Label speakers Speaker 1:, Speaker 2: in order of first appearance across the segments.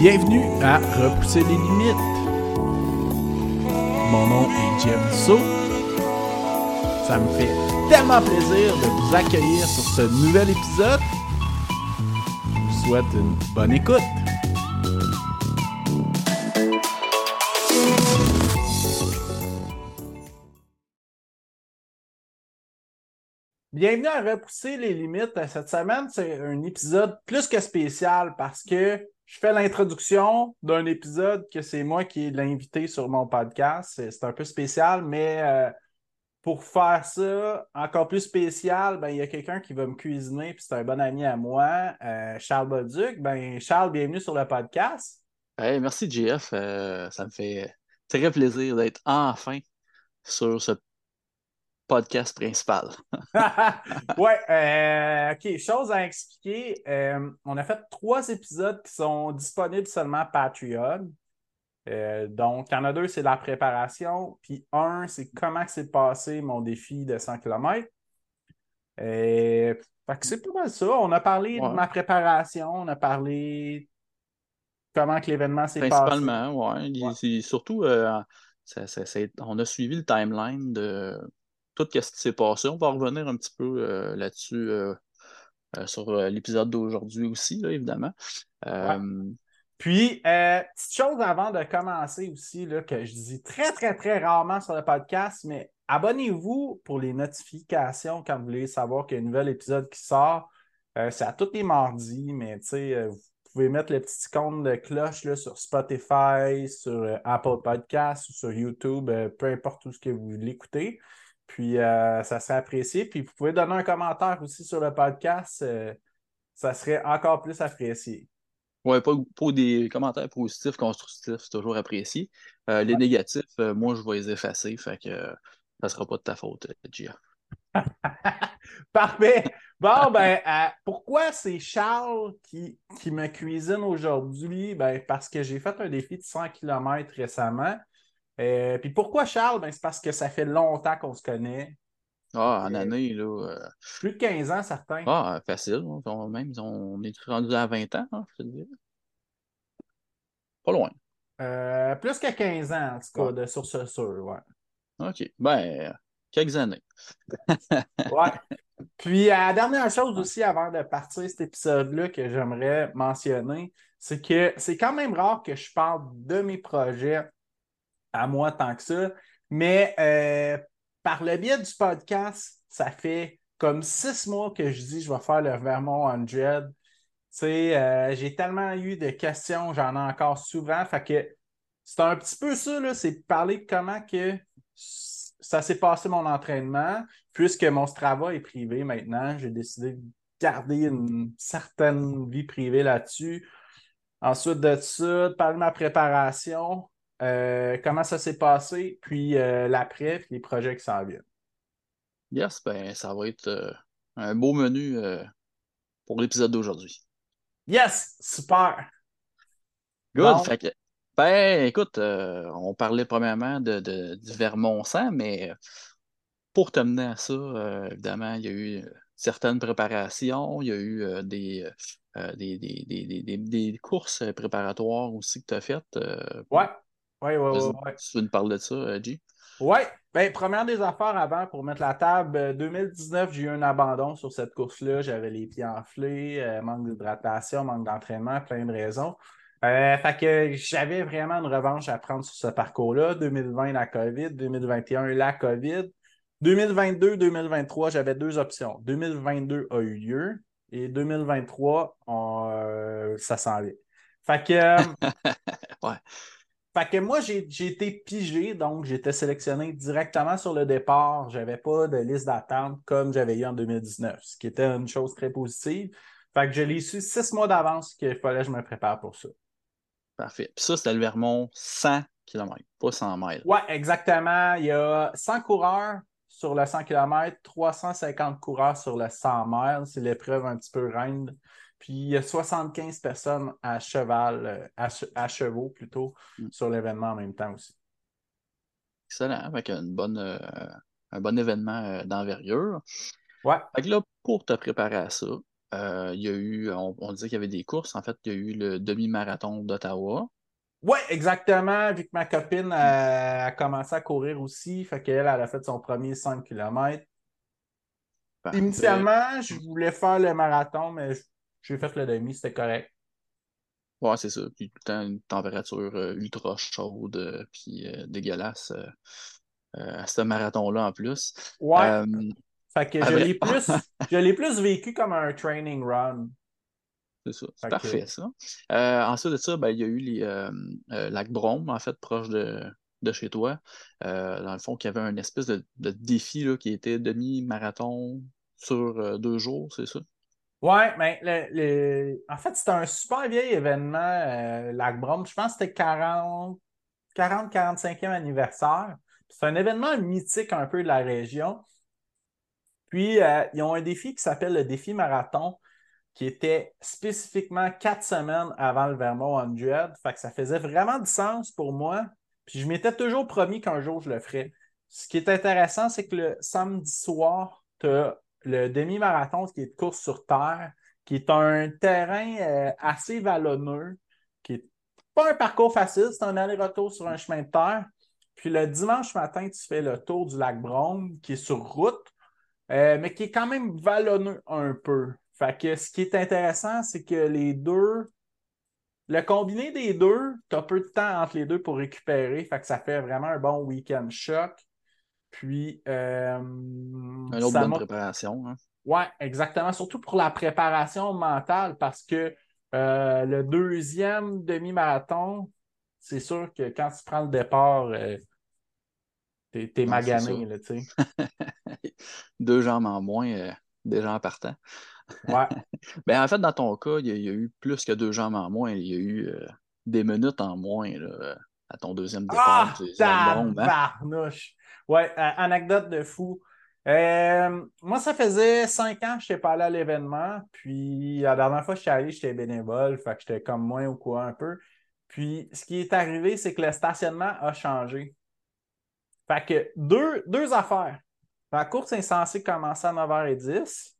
Speaker 1: Bienvenue à Repousser les limites. Mon nom est Jeff So. Ça me fait tellement plaisir de vous accueillir sur ce nouvel épisode. Je vous souhaite une bonne écoute. Bienvenue à Repousser les limites. Cette semaine, c'est un épisode plus que spécial parce que je fais l'introduction d'un épisode que c'est moi qui ai l'invité sur mon podcast. C'est un peu spécial, mais euh, pour faire ça encore plus spécial, ben, il y a quelqu'un qui va me cuisiner, puis c'est un bon ami à moi, euh, Charles Boduc. Ben, Charles, bienvenue sur le podcast.
Speaker 2: merci, JF. Euh, ça me fait très plaisir d'être enfin sur ce podcast principal.
Speaker 1: ouais, euh, ok, chose à expliquer. Euh, on a fait trois épisodes qui sont disponibles seulement Patreon. Euh, donc, il y en a deux, c'est la préparation. Puis un, c'est comment s'est passé mon défi de 100 km. fait que c'est pas mal ça. On a parlé de ma préparation, on a parlé comment que l'événement s'est passé.
Speaker 2: Principalement, oui. Surtout, on a suivi le timeline de tout ce qui s'est passé. On va revenir un petit peu euh, là-dessus euh, euh, sur l'épisode d'aujourd'hui aussi, évidemment.
Speaker 1: Puis, petite chose avant de commencer aussi, là, que je dis très, très, très rarement sur le podcast, mais abonnez-vous pour les notifications quand vous voulez savoir qu'il y a un nouvel épisode qui sort. c'est à tous les mardis, mais tu sais, vous pouvez mettre le petit icône de cloche là, sur Spotify, sur Apple Podcasts ou sur YouTube, peu importe où ce que vous l'écoutez. Puis euh, ça serait apprécié. Puis vous pouvez donner un commentaire aussi sur le podcast. Euh, ça serait encore plus apprécié.
Speaker 2: Oui, pour, des commentaires positifs, constructifs, c'est toujours apprécié. Euh, les négatifs, moi, je vais les effacer. Fait que ça ne sera pas de ta faute, Gia.
Speaker 1: Parfait. Bon, ben, pourquoi c'est Charles qui, qui me cuisine aujourd'hui? Ben, parce que j'ai fait un défi de 100 km récemment. Euh, puis pourquoi Charles? Ben, c'est parce que ça fait longtemps qu'on se connaît.
Speaker 2: Ah, en euh, année, là. Euh,
Speaker 1: plus de 15 ans, certains.
Speaker 2: Ah, facile. On, même, on est rendu à 20 ans, hein, je te dis. Pas loin.
Speaker 1: plus que 15 ans, en tout cas, de, sur ce sur, ouais.
Speaker 2: OK. Ben, quelques années.
Speaker 1: ouais. Puis, la dernière chose aussi, avant de partir cet épisode-là, que j'aimerais mentionner, c'est que c'est quand même rare que je parle de mes projets à moi tant que ça. Mais euh, par le biais du podcast, ça fait comme six mois que je dis je vais faire le Vermont 100. Tu sais, euh, j'ai tellement eu de questions, j'en ai encore souvent. Fait que c'est un petit peu ça, c'est parler de comment que ça s'est passé mon entraînement, puisque mon Strava est privé maintenant. J'ai décidé de garder une certaine vie privée là-dessus. Ensuite de ça, parler de ma préparation, euh, comment ça s'est passé, puis euh, l'après, puis les projets qui s'en viennent?
Speaker 2: Yes, ben, ça va être euh, un beau menu pour l'épisode d'aujourd'hui.
Speaker 1: Yes, super.
Speaker 2: Good. ben, écoute, on parlait premièrement de, du Vermont 100, mais pour te mener à ça, évidemment, il y a eu certaines préparations, il y a eu des, des, des, courses préparatoires aussi que tu as faites.
Speaker 1: ouais. Oui, oui, oui.
Speaker 2: Tu veux nous parler de ça, euh, G?
Speaker 1: Oui. Ben, première des affaires avant, pour mettre la table, 2019, euh, j'ai eu un abandon sur cette course-là. J'avais les pieds enflés, euh, manque d'hydratation, manque d'entraînement, plein de raisons. fait que j'avais vraiment une revanche à prendre sur ce parcours-là. 2020, la COVID. 2021, la COVID. 2022, 2023, j'avais deux options. 2022 a eu lieu et 2023, ça s'en vient. Fait que. ouais. Fait que moi, j'ai été pigé, donc j'étais sélectionné directement sur le départ. Je n'avais pas de liste d'attente comme j'avais eu en 2019, ce qui était une chose très positive. Fait que je l'ai su six mois d'avance qu'il fallait que je me prépare pour ça.
Speaker 2: Parfait. Puis ça, c'était le Vermont 100 km, pas 100 miles.
Speaker 1: Oui, exactement. Il y a 100 coureurs sur le 100 km, 350 coureurs sur le 100 miles. C'est l'épreuve un petit peu reine puis il y a 75 personnes à cheval, euh, à, chevaux plutôt, mm. sur l'événement en même temps aussi.
Speaker 2: Excellent, avec une bonne, euh, un bon événement euh, d'envergure.
Speaker 1: Ouais.
Speaker 2: Fait là, pour te préparer à ça, il y a eu, on, on disait qu'il y avait des courses. En fait, il y a eu le demi-marathon d'Ottawa.
Speaker 1: Oui, exactement. Vu que ma copine a, commencé à courir aussi, fait qu'elle elle a fait son premier 5 km. Initialement, je voulais faire le marathon, mais j'ai fait le demi, c'était correct.
Speaker 2: Ouais, c'est ça. Puis tout le temps, une température euh, ultra chaude, euh, puis euh, dégueulasse à ce marathon-là en plus.
Speaker 1: Ouais. fait que je l'ai plus, je plus vécu comme un training run.
Speaker 2: C'est ça. C'est parfait, ça. ensuite de ça, ben, il y a eu les Lac Brome, en fait, proche de, de chez toi. dans le fond, qui avait un espèce de, défi là, qui était demi-marathon sur deux jours, c'est ça?
Speaker 1: Ouais, mais le, en fait, c'était un super vieil événement, euh, Lac Brome. Je pense que c'était 40, 40-45e anniversaire. C'est un événement mythique un peu de la région. Puis, euh, ils ont un défi qui s'appelle le défi marathon, qui était spécifiquement quatre semaines avant le Vermont 100. Fait que ça faisait vraiment du sens pour moi. Puis, je m'étais toujours promis qu'un jour, je le ferais. Ce qui est intéressant, c'est que le samedi soir, tu as le demi-marathon qui est de course sur terre, qui est un terrain euh, assez vallonneux, qui n'est pas un parcours facile, c'est un aller-retour sur un chemin de terre. Puis le dimanche matin, tu fais le tour du lac Brome, qui est sur route, euh, mais qui est quand même vallonneux un peu. Fait que ce qui est intéressant, c'est que les deux, le combiné des deux, tu as peu de temps entre les deux pour récupérer. Fait que ça fait vraiment un bon week-end choc. Puis. Euh, Une
Speaker 2: autre bonne préparation. Hein?
Speaker 1: Oui, exactement. Surtout pour la préparation mentale, parce que euh, le deuxième demi-marathon, c'est sûr que quand tu prends le départ, euh, t'es, es magané, là.
Speaker 2: Deux jambes en moins, déjà en partant.
Speaker 1: Ouais.
Speaker 2: ben, en fait, dans ton cas, il y, a, eu plus que deux jambes en moins. Il y a eu des minutes en moins là, à ton deuxième départ.
Speaker 1: Ah, hein? Ouais, anecdote de fou. Euh, moi, ça faisait cinq ans que je n'étais pas allé à l'événement. Puis la dernière fois que je suis allé, j'étais bénévole. Fait que j'étais comme moins au courant un peu. Puis ce qui est arrivé, c'est que le stationnement a changé. Fait que deux, deux affaires. La course est censée commencer à 9h10.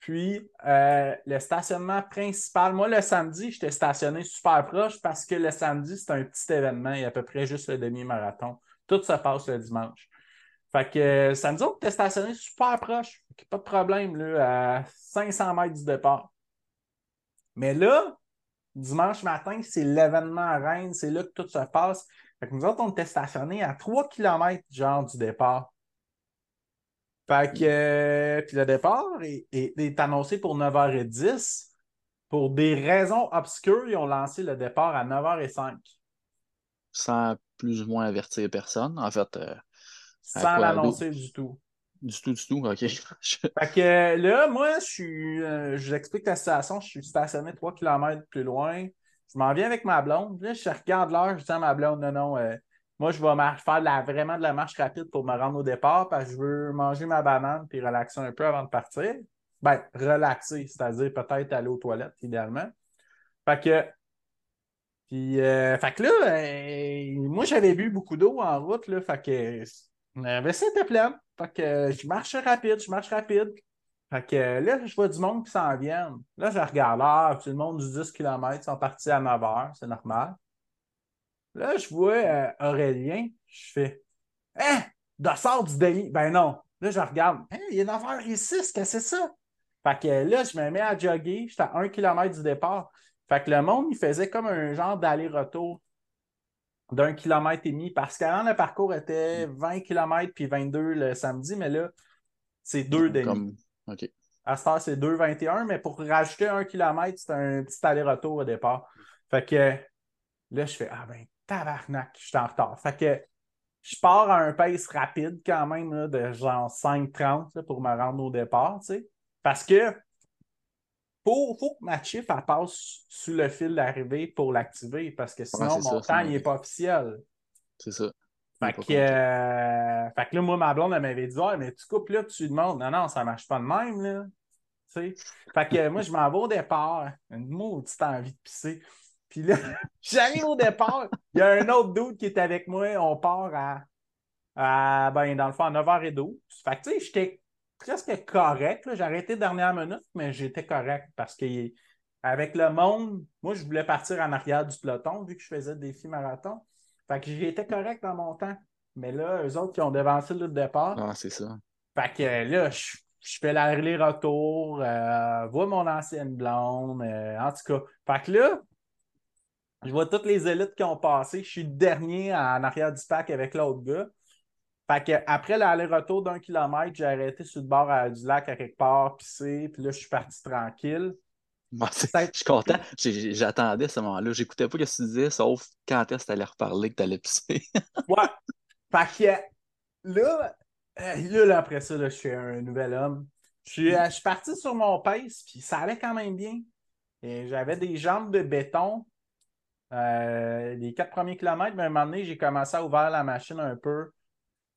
Speaker 1: Puis euh, le stationnement principal, moi le samedi, j'étais stationné super proche parce que le samedi, c'est un petit événement, il y a à peu près juste le demi-marathon. Tout se passe le dimanche. Fait que euh, samedi, on était stationné super proche. Pas de problème, là, à 500 mètres du départ. Mais là, dimanche matin, c'est l'événement à Rennes, c'est là que tout se passe. Fait nous autres, on était stationnés à 3 km genre du départ. Euh, puis le départ est, annoncé pour 9h10. Pour des raisons obscures, ils ont lancé le départ à 9h05.
Speaker 2: Sans plus ou moins avertir personne. En fait. Euh,
Speaker 1: Sans l'annoncer du tout.
Speaker 2: Du tout, du tout, ok.
Speaker 1: fait que là, moi, je suis. Euh, je vous explique la situation. Je suis stationné 3 km plus loin. Je m'en viens avec ma blonde. Là, je regarde l'heure, je dis à ma blonde, non, non, euh, moi, je vais faire vraiment de la marche rapide pour me rendre au départ parce que je veux manger ma banane puis relaxer un peu avant de partir. Ben, relaxer, c'est-à-dire peut-être aller aux toilettes, idéalement. Fait que puis, euh, fait que là, euh, moi, j'avais bu beaucoup d'eau en route, là, fait que la vaisselle était pleine. Fait que je marche rapide, je marche rapide. Fait que là, je vois du monde qui s'en vient. Là, je regarde l'heure, tout le monde du 10 km sont partis à 9 h, c'est normal. Là, je vois euh, Aurélien, je fais Hein, dossard du demi. Ben non. Là, je regarde, hein, il a une affaire ici, qu'est-ce que c'est ça? Fait que là, je me mets à jogger, j'étais à 1 km du départ. Fait que le monde, il faisait comme un genre d'aller-retour d'un kilomètre et demi parce qu'avant, le parcours était 20 km puis 22 le samedi, mais là, c'est deux demi.
Speaker 2: OK.
Speaker 1: À ce temps, c'est 2,21, mais pour rajouter un kilomètre, c'est un petit aller-retour au départ. Fait que là, je fais Ah ben, tabarnak, je suis en retard. Fait que je pars à un pace rapide quand même, de genre 5,30 pour me rendre au départ, tu sais. Parce que faut, faut que ma chip passe sous le fil d'arrivée pour l'activer parce que sinon, mon temps, n'est pas officiel.
Speaker 2: C'est ça.
Speaker 1: Fait que, euh, fait que là, moi, ma blonde, elle m'avait dit, mais tu coupes là, tu demandes. Non, non, ça marche pas de même, là. Fait que moi, je m'en vais au départ. Une maudite envie de pisser. Puis là, j'arrive au départ. Il y a un autre doute qui est avec moi. On part à, à ben, dans le fond, à 9h12. Fait que, tu sais, j'étais presque correct. J'ai arrêté dernière minute, mais j'étais correct parce que avec le monde, moi, je voulais partir en arrière du peloton vu que je faisais des défi marathon. Fait que j'étais correct dans mon temps. Mais là, eux autres qui ont devancé le départ.
Speaker 2: Ah, c'est ça.
Speaker 1: Fait que là, je, fais l'aller-retour, euh, vois mon ancienne blonde. Euh, en tout cas, fait que là, je vois toutes les élites qui ont passé. Je suis le dernier en arrière du pack avec l'autre gars. Fait que après l'aller-retour d'un kilomètre, j'ai arrêté sur le bord du lac à quelque part, pisser, puis là, je suis parti tranquille.
Speaker 2: je suis content. J'attendais ce moment-là. J'écoutais pas ce que tu disais, sauf quand est-ce que tu allais reparler que tu allais pisser.
Speaker 1: ouais. Fait que là, euh, là, après ça, je suis un nouvel homme. Je suis, euh, je suis parti sur mon pace, puis ça allait quand même bien. J'avais des jambes de béton. Euh, les quatre premiers kilomètres, mais à un moment donné, j'ai commencé à ouvrir la machine un peu.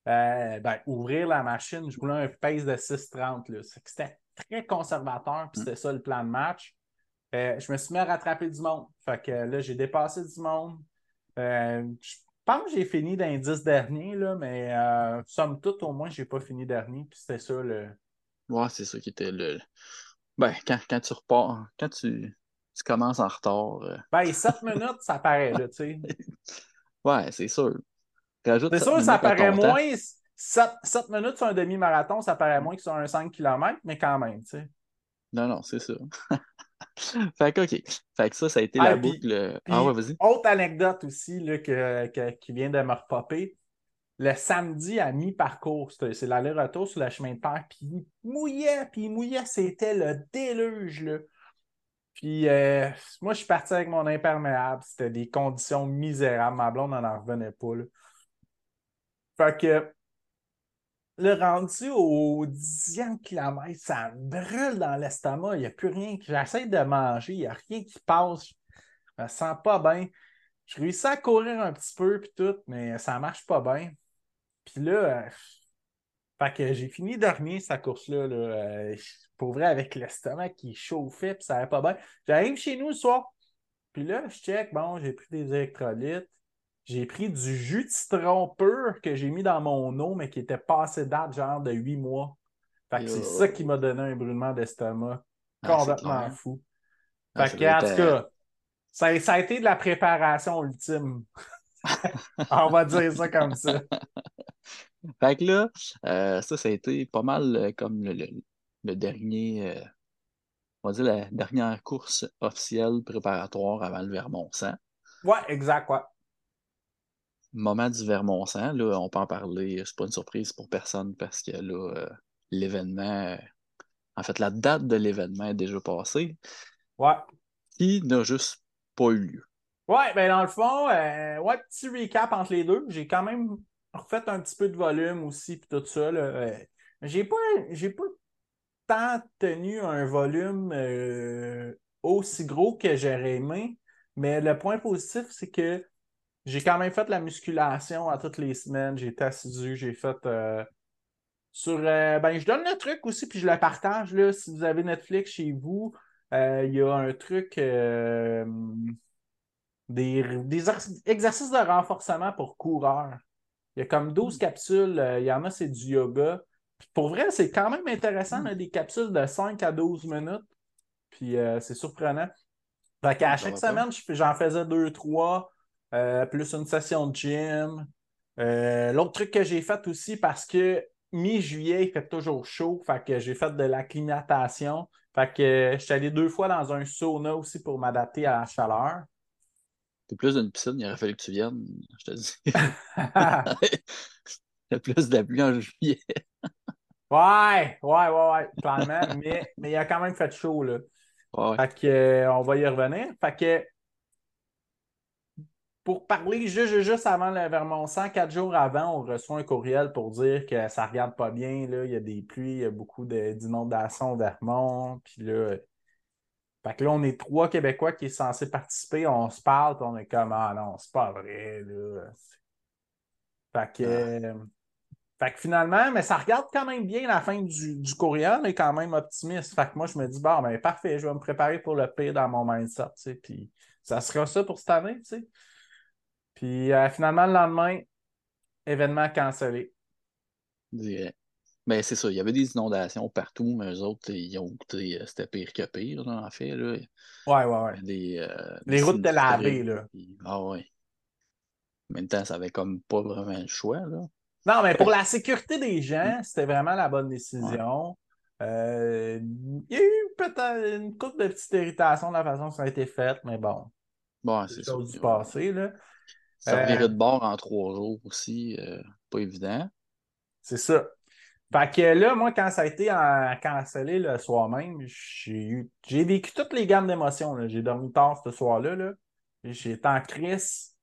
Speaker 1: Ben, ouvrir la machine, je voulais un pace de 6,30. C'était très conservateur, puis mm. c'était ça le plan de match. je me suis mis à rattraper du monde. Fait que là, j'ai dépassé du monde. je pense que j'ai fini dans les 10 derniers, là, mais euh, somme toute, au moins, j'ai pas fini dernier. Puis c'était ça le.
Speaker 2: Ouais, c'est ça qui était le. Ben, quand, quand tu repars, quand tu, tu commences en retard. Euh...
Speaker 1: Ben, 7 minutes, ça paraît, là, tu sais.
Speaker 2: ouais, c'est sûr.
Speaker 1: C'est sûr, ça paraît moins. 7, 7 minutes sur un demi-marathon, ça paraît moins que sur un 5 km, mais quand même, tu sais.
Speaker 2: Non, non, c'est ça. fait que, OK. Fait que ça, ça a été la boucle. ah ouais, vas-y.
Speaker 1: Autre anecdote aussi là, qui vient de me repopper. Le samedi à mi-parcours, c'est l'aller-retour sur le chemin de terre, puis il mouillait, puis il mouillait, c'était le déluge. Là. Puis euh, moi, je suis parti avec mon imperméable. C'était des conditions misérables. Ma blonde n'en revenait pas. Là. Fait que le rendu au dixième kilomètre, ça brûle dans l'estomac. Il n'y a plus rien. J'essaie de manger, il n'y a rien qui passe. Je me sens pas bien. Je réussis à courir un petit peu, puis tout, mais ça marche pas bien. Puis là, euh, j'ai fini dernier cette course-là. Là, euh, pour vrai, avec l'estomac qui chauffait, puis ça n'allait pas bien. J'arrive chez nous le soir. Puis là, je check, bon, j'ai pris des électrolytes. J'ai pris du jus de citron pur que j'ai mis dans mon eau, mais qui était passé date, genre de huit mois. Fait que c'est ça qui m'a donné un brûlement d'estomac. Ah, complètement fou. Ah, fait que, en tout cas, ça, a été de la préparation ultime. On va dire ça comme ça.
Speaker 2: Fait que là, euh, ça, ça a été pas mal euh, comme le, dernier, euh, on va dire la dernière course officielle préparatoire avant le Vermont-Sang.
Speaker 1: Ouais, exact, ouais
Speaker 2: moment du Vermont-Sang, là, on peut en parler, c'est pas une surprise pour personne parce que là, euh, l'événement, en fait, la date de l'événement est déjà passée.
Speaker 1: Ouais.
Speaker 2: Qui n'a juste pas eu lieu.
Speaker 1: Ouais, ben dans le fond, euh, ouais, petit recap entre les deux. J'ai quand même refait un petit peu de volume aussi, puis tout ça. Euh, j'ai pas, j'ai pas tant tenu un volume aussi gros que j'aurais aimé, mais le point positif, c'est que j'ai quand même fait la musculation à toutes les semaines. J'ai été assidu, j'ai fait euh, sur. Euh, ben, je donne le truc aussi, puis je le partage. Là, si vous avez Netflix chez vous, euh, il y a un truc. Des, exercices de renforcement pour coureurs. Il y a comme 12 hmm. capsules. il y en a, c'est du yoga. pour vrai, c'est quand même intéressant, hmm. des capsules de 5 à 12 minutes. Puis c'est surprenant. Fait qu'à chaque semaine, j'en faisais 2-3. Euh, plus une session de gym. Euh, l'autre truc que j'ai fait aussi, parce que mi-juillet, il fait toujours chaud, fait que j'ai fait de l'acclimatation. Fait que je suis allé deux fois dans un sauna aussi pour m'adapter à la chaleur.
Speaker 2: C'est plus d'une piscine, il aurait fallu que tu viennes, je te dis. il y a plus de pluie en juillet.
Speaker 1: ouais, ouais, ouais, ouais, clairement. mais, mais il a quand même fait chaud, là. Fait que, euh, on va y revenir. Fait que pour parler juste, juste avant le Vermont-Sang, quatre jours avant, on reçoit un courriel pour dire que ça ne regarde pas bien. Là. Il y a des pluies, il y a beaucoup d'inondations au Vermont. Puis là, fait que là, on est trois Québécois qui sont censés participer. On se parle, puis on est comme Ah non, c'est pas vrai. Là. Fait que, ah. fait que finalement, mais ça regarde quand même bien la fin du, du courriel, mais quand même optimiste. Fait que moi, je me dis, bon, ben parfait, je vais me préparer pour le pire dans mon mindset. Puis ça sera ça pour cette année. tu sais. Puis euh, finalement, le lendemain, événement cancellé.
Speaker 2: Ouais. Ben, c'est ça. Il y avait des inondations partout, mais eux autres, ils ont goûté, euh, c'était pire que pire, là, en fait. Là.
Speaker 1: Ouais, ouais, ouais.
Speaker 2: Des, euh,
Speaker 1: Les
Speaker 2: des
Speaker 1: routes de lavées, là.
Speaker 2: puis- Ah ouais. En même temps, ça avait comme pas vraiment le choix, là.
Speaker 1: Non, mais pour la sécurité des gens, c'était vraiment la bonne décision. Euh, il y a eu peut-être une couple de petites irritations de la façon dont ça a été fait, mais bon,
Speaker 2: Bon,
Speaker 1: c'est
Speaker 2: ça.
Speaker 1: du passé, là.
Speaker 2: Ça
Speaker 1: Euh,
Speaker 2: revirait de bord en trois jours aussi, euh, pas évident.
Speaker 1: C'est ça. Fait que là, moi, quand ça a été cancellé le soir même, j'ai eu j'ai vécu toutes les gammes d'émotions. J'ai dormi tard ce soir-là. Là. J'étais en crise.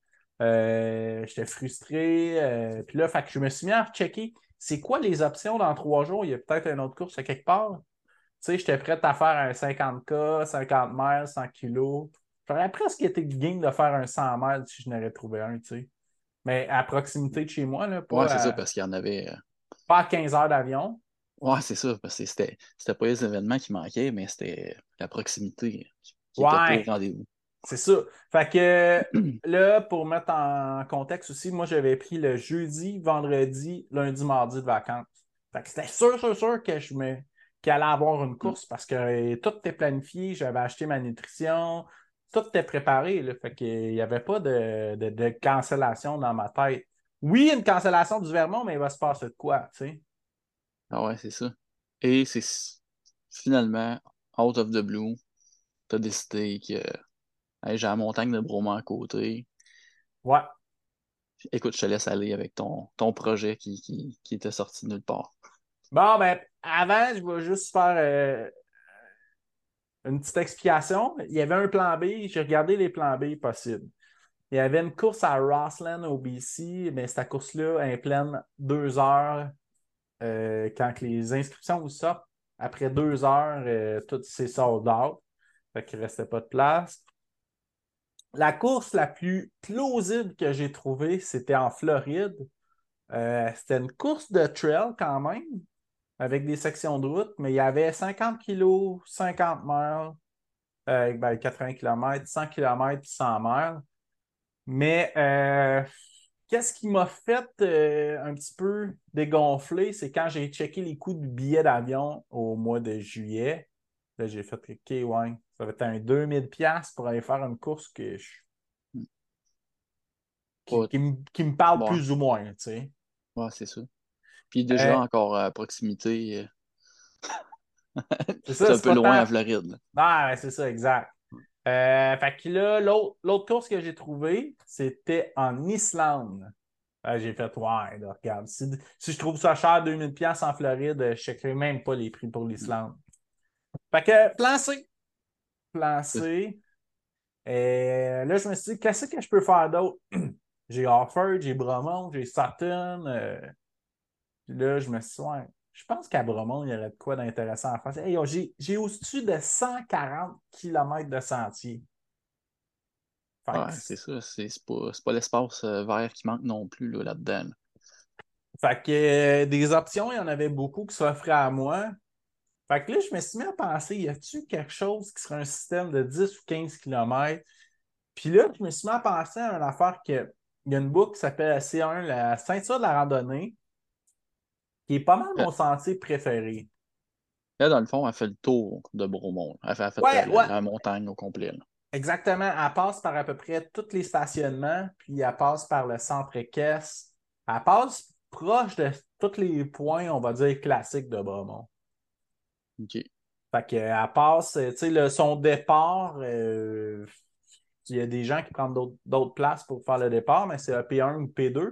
Speaker 1: Euh, J'étais frustré. euh, Puis là, fait que je me suis mis à checker c'est quoi les options dans trois jours? Il y a peut-être une autre course à quelque part. Tu sais, j'étais prêt à faire un 50K, 50 miles, 100 kilos. J'aurais presque été game de faire un 100 miles si je n'aurais trouvé un, tu sais. Mais à proximité de chez moi, là, pas,
Speaker 2: Ouais, c'est
Speaker 1: à,
Speaker 2: ça, parce qu'il y en avait. euh,
Speaker 1: pas à 15 heures d'avion.
Speaker 2: Ouais, c'est ça, parce que c'était c'était pas les événements qui manquaient, mais c'était la proximité qui
Speaker 1: Ouais.
Speaker 2: était rendez-vous.
Speaker 1: C'est ça. Fait que là, pour mettre en contexte aussi, moi, j'avais pris le jeudi, vendredi, lundi, mardi de vacances. Fait que c'était sûr, sûr, sûr que je me qu'il allait avoir une course parce que euh, tout était planifié, j'avais acheté ma nutrition, tout était préparé. Là. Fait qu'il n'y avait pas de, de, de cancellation dans ma tête. Oui, une cancellation du Vermont, mais il va se passer de quoi, tu sais?
Speaker 2: Ah ouais, c'est ça. Et c'est finalement, out of the blue, t'as décidé que hey, j'ai la montagne de Bromont à côté.
Speaker 1: Ouais.
Speaker 2: Écoute, je te laisse aller avec ton, ton projet qui, qui, qui était sorti de nulle part.
Speaker 1: Bon, ben, avant, je vais juste faire euh, une petite explication. Il y avait un plan B, j'ai regardé les plans B possibles. Il y avait une course à Rossland au BC, mais cette course-là est pleine deux heures euh, quand les inscriptions vous sortent. Après deux heures, euh, tout s'est sold out. Fait qu'il ne restait pas de place. La course la plus plausible que j'ai trouvée, c'était en Floride. Euh, c'était une course de trail quand même, avec des sections de route, mais il y avait 50 kilos, 50 miles, euh, ben, 80 km, 100 km, 100 miles. Mais euh, qu'est-ce qui m'a fait euh, un petit peu dégonfler, c'est quand j'ai checké les coûts du billet d'avion au mois de juillet. Là, j'ai fait OK, ouais, ça va être un 2000$ pour aller faire une course que je- qui, me, qui me parle plus ou moins, tu sais.
Speaker 2: Ouais, c'est ça. Puis déjà
Speaker 1: Euh,
Speaker 2: encore à proximité, euh,
Speaker 1: C'est
Speaker 2: un peu loin
Speaker 1: tant-
Speaker 2: à Floride.
Speaker 1: Ah, ouais, c'est ça, exact. Euh, fait que là, l'autre course que j'ai trouvée, c'était en Islande. Euh, j'ai fait, ouais, là, regarde, si, si je trouve ça cher, 2000$ en Floride, euh, je checkerai même pas les prix pour l'Islande. Fait que, plan C. Plan C. Et là, je me suis dit, qu'est-ce que je peux faire d'autre? j'ai Offord, j'ai Bromont, j'ai Sutton. euh, Puis là, je me suis dit, ouais, je pense qu'à Bromont, il y aurait de quoi d'intéressant à faire. Hey, j'ai au-dessus de 140 km de sentier.
Speaker 2: Ouais, c'est ça. C'est pas, pas l'espace euh, vert qui manque non plus là, là-dedans. là.
Speaker 1: fait que, euh, des options, il y en avait beaucoup qui s'offraient à moi. Fait que là, je me suis mis à penser, y a-tu quelque chose qui serait un système de 10 ou 15 km? Puis là, je me suis mis à penser à une affaire que il y a une boucle qui s'appelle la C1, la ceinture de la randonnée, qui est pas mal mon sentier préféré.
Speaker 2: Là, dans le fond, elle fait le tour de Bromont. Elle fait, elle fait
Speaker 1: Ouais,
Speaker 2: la,
Speaker 1: ouais.
Speaker 2: la montagne au complet. là.
Speaker 1: Exactement. Elle passe par à peu près tous les stationnements, puis elle passe par le centre équestre. Elle passe proche de tous les points, on va dire, classiques de Bromont.
Speaker 2: OK.
Speaker 1: Fait qu'elle passe, euh, tu sais, son départ, euh, il y a des gens qui prennent d'autres d'autres places pour faire le départ, mais c'est le P1 ou P2,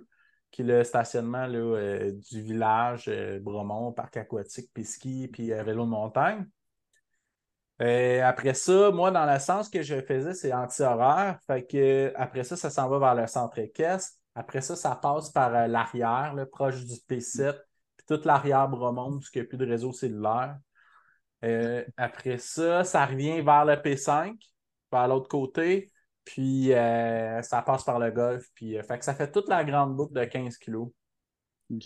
Speaker 1: qui le stationnement là, euh, du village euh, Bromont, parc aquatique, puis ski, puis euh, vélo de montagne. Euh, après ça, moi, dans le sens que je faisais, c'est anti-horaire. Fait que après ça, ça s'en va vers le centre équestre. Après ça, ça passe par euh, l'arrière, proche du P7, puis toute l'arrière Bromont, parce qu'il n'y a plus de réseau cellulaire. Après ça, ça revient vers le P5, vers l'autre côté, puis euh, ça passe par le golf. Puis, euh, fait que ça fait toute la grande boucle de 15 kilos.
Speaker 2: OK.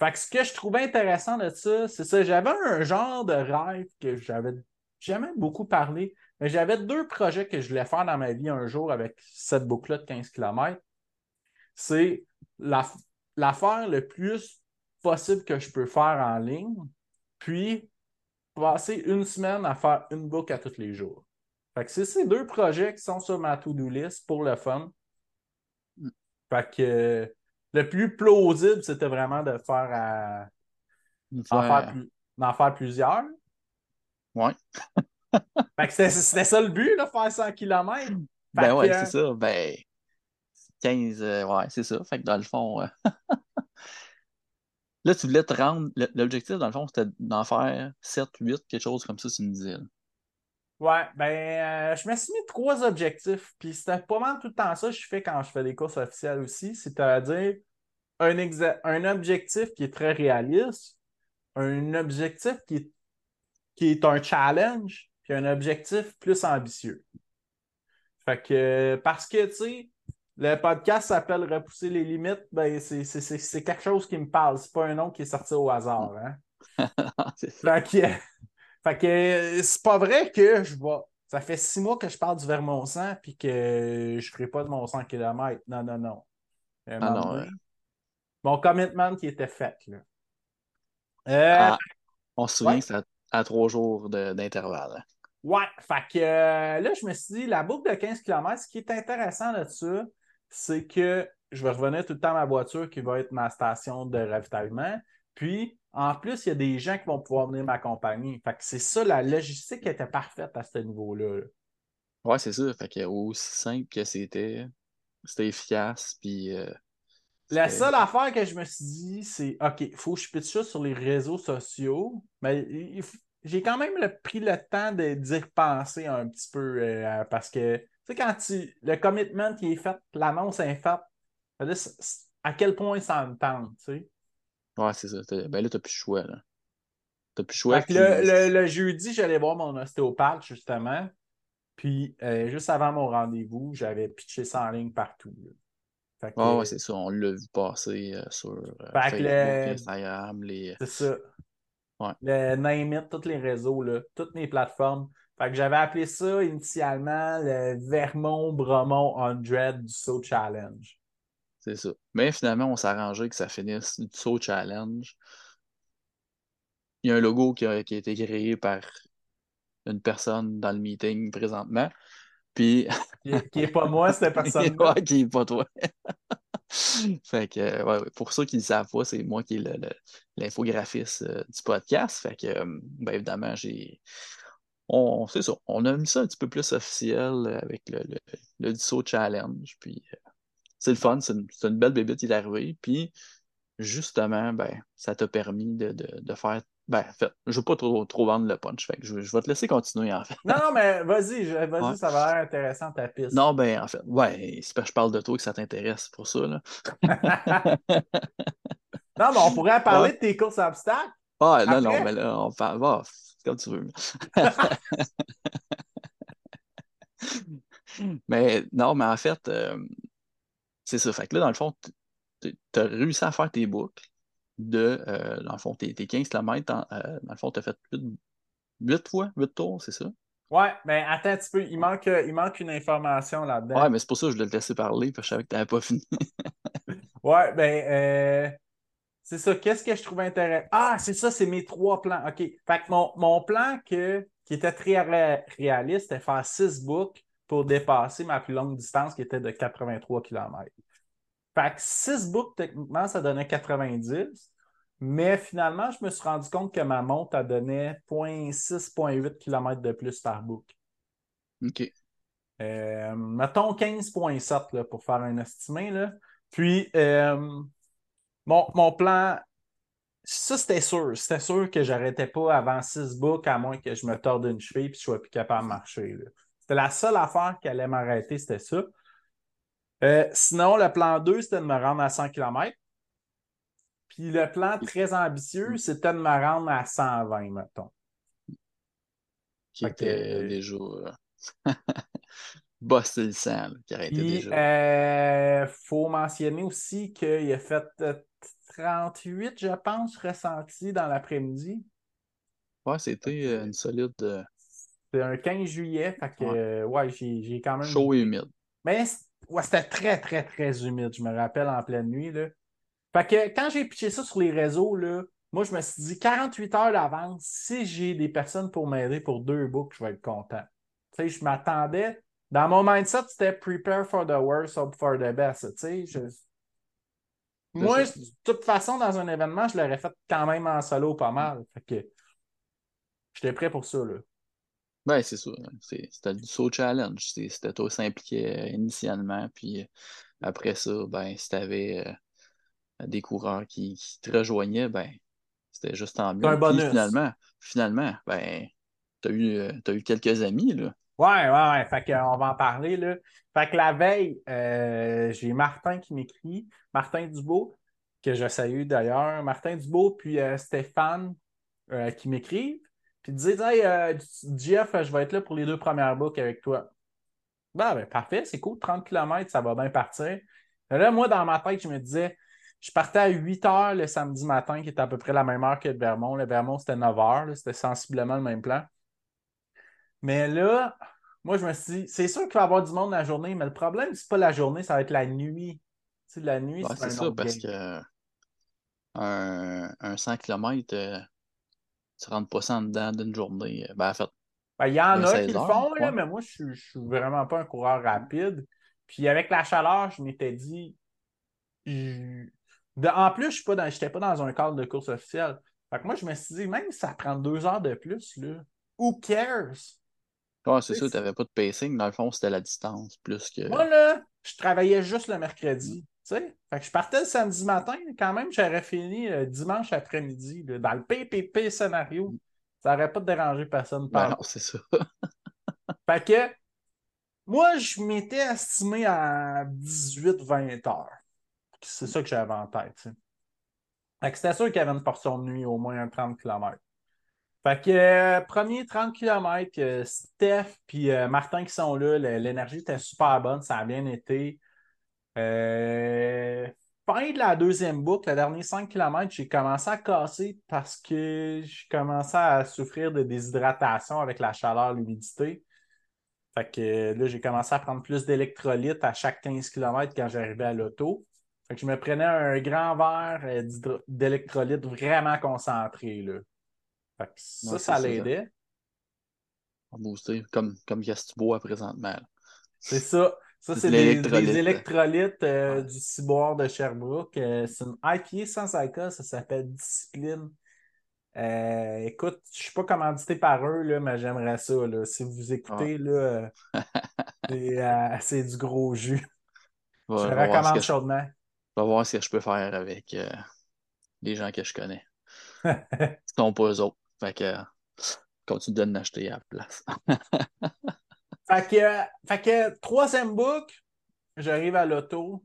Speaker 1: Fait que ce que je trouvais intéressant de ça, c'est ça. J'avais un genre de rêve que j'avais jamais beaucoup parlé, mais j'avais deux projets que je voulais faire dans ma vie un jour avec cette boucle-là de 15 km. C'est la- l'affaire le plus possible que je peux faire en ligne, puis passer une semaine à faire une book à tous les jours. Fait que c'est ces deux projets qui sont sur ma to-do list pour le fun. Fait que le plus plausible, c'était vraiment de faire à. D'en faire, plusieurs.
Speaker 2: Ouais.
Speaker 1: fait que c'était ça le but, là, faire 100 km.
Speaker 2: ben ouais, c'est ça. Ben, 15, euh, ouais, c'est ça. Fait que dans le fond. Euh, là, tu voulais te rendre. L'objectif, dans le fond, c'était d'en faire 7, 8, quelque chose comme ça, tu me disais.
Speaker 1: Ouais, ben, euh, je me suis mis trois objectifs. Puis c'était pas mal tout le temps ça que je fais quand je fais des courses officielles aussi. C'est-à-dire un, un objectif qui est très réaliste, un objectif qui est, qui est un challenge, puis un objectif plus ambitieux. Fait que, parce que, tu sais, le podcast s'appelle Repousser les limites, ben, c'est quelque chose qui me parle. C'est pas un nom qui est sorti au hasard. Hein? fait que, fait que c'est pas vrai que je vois. Ça fait six mois que je parle du Vermont 100 puis que je ferai pas de mon 100 km. Non, non, non.
Speaker 2: Ah non
Speaker 1: Mon commitment qui était fait. Là.
Speaker 2: Euh, ah, on se souvient que c'est à, trois jours d'intervalle. Hein.
Speaker 1: Ouais, fait que euh, là, je me suis dit, la boucle de 15 km, ce qui est intéressant là-dessus, c'est que je vais revenir tout le temps à ma voiture qui va être ma station de ravitaillement. Puis, en plus, il y a des gens qui vont pouvoir venir m'accompagner. Fait que c'est ça, la logistique était parfaite à ce niveau-là.
Speaker 2: Ouais, c'est ça. Fait que aussi simple que c'était, c'était efficace. Puis. Euh,
Speaker 1: la seule affaire que je me suis dit, c'est OK, il faut que je pitche ça sur les réseaux sociaux, mais j'ai quand même pris le temps d'y repenser un petit peu euh, parce que, tu sais, quand tu, le commitment qui est fait, l'annonce est faite, à quel point ça me tente, tu sais.
Speaker 2: Ouais, c'est ça. Ben là, t'as plus le choix. Là. T'as plus le choix.
Speaker 1: le, jeudi, j'allais voir mon ostéopathe, justement. Puis, euh, juste avant mon rendez-vous, j'avais pitché ça en ligne partout.
Speaker 2: Fait ouais, c'est ça. On l'a vu passer euh, sur euh, Facebook, Instagram. Les...
Speaker 1: C'est ça. Ouais. Le Name tous les réseaux, là, toutes mes plateformes. Fait que j'avais appelé ça initialement le Vermont Bromont 100 du Saut Challenge.
Speaker 2: C'est ça. Mais finalement, on s'est arrangé que ça finisse du saut challenge. Il y a un logo qui a, été créé par une personne dans le meeting présentement. Puis.
Speaker 1: qui, n'est pas moi, cette personne.
Speaker 2: ouais, qui n'est pas toi. fait que, ouais, pour ceux qui ne le savent pas, c'est moi qui est l'infographiste euh, du podcast. Fait que, euh, ben, évidemment, j'ai. On, c'est ça. On a mis ça un petit peu plus officiel avec le, le, challenge. Puis, euh, c'est le fun, c'est une, belle bébé qui est arrivée. Puis, justement, ben, ça t'a permis de, faire. Ben, en fait, je ne veux pas trop, trop vendre le punch. Fait je, vais te laisser continuer, en fait.
Speaker 1: Non, non, mais vas-y, vas-y, ça va l'air intéressant ta piste.
Speaker 2: Non, ben, en fait, ouais, c'est parce que je parle de toi que ça t'intéresse pour ça, là.
Speaker 1: non, mais on pourrait parler de tes courses à obstacles.
Speaker 2: Ah, non, non, mais là, on parle. C'est comme tu veux. mais non, mais en fait, euh, c'est ça. Fait que là, dans le fond, tu as réussi à faire tes boucles de, euh, dans le fond, tes, 15 km. Dans, euh, dans le fond, tu as fait 8, fois, 8 tours, c'est ça?
Speaker 1: Ouais, mais attends un petit peu, il manque, il manque une information là-dedans.
Speaker 2: Ouais, mais c'est pour ça que je voulais te laisser parler, parce que je savais que tu n'avais pas fini.
Speaker 1: ouais, ben, euh, c'est ça. Qu'est-ce que je trouve intéressant? Ah, c'est ça, c'est mes trois plans. OK. Fait que mon, mon plan que, qui était très réaliste, c'était faire 6 boucles pour dépasser ma plus longue distance qui était de 83 km. Fait que 6 boucles, techniquement, ça donnait 90. Mais finalement, je me suis rendu compte que ma montre a donné 0.6-0.8 km de plus par boucle.
Speaker 2: OK.
Speaker 1: Euh, mettons 15.7 pour faire un estimé. Là. Puis, euh, mon, plan, ça c'était sûr. C'était sûr que j'arrêtais pas avant 6 boucles à moins que je me torde une cheville et que je sois plus capable de marcher. Là. C'était la seule affaire qui allait m'arrêter, c'était ça. Euh, sinon, le plan 2, c'était de me rendre à 100 km. Puis le plan très ambitieux, c'était de me rendre à 120, mettons.
Speaker 2: Qui était déjà euh, bossé le sang, qui arrêtait déjà.
Speaker 1: Il euh, faut mentionner aussi qu'il a fait 38, je pense, ressentis dans l'après-midi.
Speaker 2: Ouais, c'était une solide.
Speaker 1: C'est un 15 juillet, fait que, ouais, j'ai quand même.
Speaker 2: Chaud et humide.
Speaker 1: Mais ouais, c'était très, très, très humide. Je me rappelle en pleine nuit. Là. Fait que quand j'ai pitché ça sur les réseaux, là, moi, je me suis dit 48 heures d'avance, si j'ai des personnes pour m'aider pour deux books, je vais être content. Tu sais, je m'attendais. Dans mon mindset, c'était prepare for the worst, hope for the best. Tu sais, Moi, de toute façon, dans un événement, je l'aurais fait quand même en solo pas mal. Fait que j'étais prêt pour ça. Là.
Speaker 2: Ben, c'est ça. C'était du saut challenge. C'était toi qui s'impliquais initialement. Puis après ça, ben, si tu avais euh, des coureurs qui, te rejoignaient, ben, c'était juste en mieux.
Speaker 1: Un bonus.
Speaker 2: finalement, finalement, ben, tu as, eu, euh, eu quelques amis. Là.
Speaker 1: Ouais, ouais, ouais. Fait qu'on va en parler. Là. Fait que la veille, euh, j'ai Martin qui m'écrit, Martin Dubo, que je salue d'ailleurs, Martin Dubo, puis Stéphane qui m'écrivent. Puis disait, hey, Jeff, je vais être là pour les deux premières books avec toi. Ben, ben, parfait, c'est cool, 30 km, ça va bien partir. là, moi, dans ma tête, je me disais, je partais à 8 heures le samedi matin, qui était à peu près la même heure que le Vermont. Le Vermont, c'était 9 heures, c'était sensiblement le même plan. Mais là, moi, je me suis dit, c'est sûr qu'il va y avoir du monde la journée, mais le problème, c'est pas la journée, ça va être la nuit. Tu sais, la nuit,
Speaker 2: c'est ça, parce que un, 100 km, tu rentres pas ça en dedans d'une journée. Ben, en fait,
Speaker 1: ben, il y en a qui le font, mais moi, je ne suis vraiment pas un coureur rapide. Puis avec la chaleur, je m'étais dit. En plus, je n'étais pas, dans un cadre de course officielle. Fait que moi, je me suis dit, même si ça prend deux heures de plus, là, who cares?
Speaker 2: Ouais, c'est sûr, tu n'avais pas de pacing. Dans le fond, c'était la distance plus que.
Speaker 1: Moi, là, je travaillais juste le mercredi. Fait que je partais le samedi matin, quand même, j'aurais fini le dimanche après-midi, dans le PPP scénario. Ça n'aurait pas dérangé personne.
Speaker 2: Ben non, c'est ça.
Speaker 1: fait que moi, je m'étais estimé à 18-20 heures. C'est ça que j'avais en tête. Fait que c'était sûr qu'il y avait une portion de nuit, au moins un 30 km. Fait que euh, premier 30 km, euh, Steph et euh, Martin qui sont là, l'énergie était super bonne, ça a bien été. Euh, fin de la deuxième boucle, la dernière 5 km, j'ai commencé à casser parce que j'ai commencé à souffrir de déshydratation avec la chaleur, l'humidité. Fait que là, j'ai commencé à prendre plus d'électrolytes à chaque 15 km quand j'arrivais à l'auto. Fait que je me prenais un grand verre euh, d'électrolytes vraiment concentré. Là. Fait que ça, ça l'aidait.
Speaker 2: Booster, comme, comme Gastibois présentement.
Speaker 1: C'est ça. Ça, c'est des, électrolytes euh, du ciboire de Sherbrooke. Euh, c'est une IPA sans alcool, ça s'appelle Discipline. Euh, écoute, je ne suis pas commandité par eux, là, mais j'aimerais ça. Là. Si vous écoutez, là, c'est du gros jus. je le recommande chaudement.
Speaker 2: On va voir ce que je peux faire avec les gens que je connais. Ils sont pas eux autres. Fait que continue de l'acheter à la place.
Speaker 1: Fait que, fait que troisième book, j'arrive à l'auto.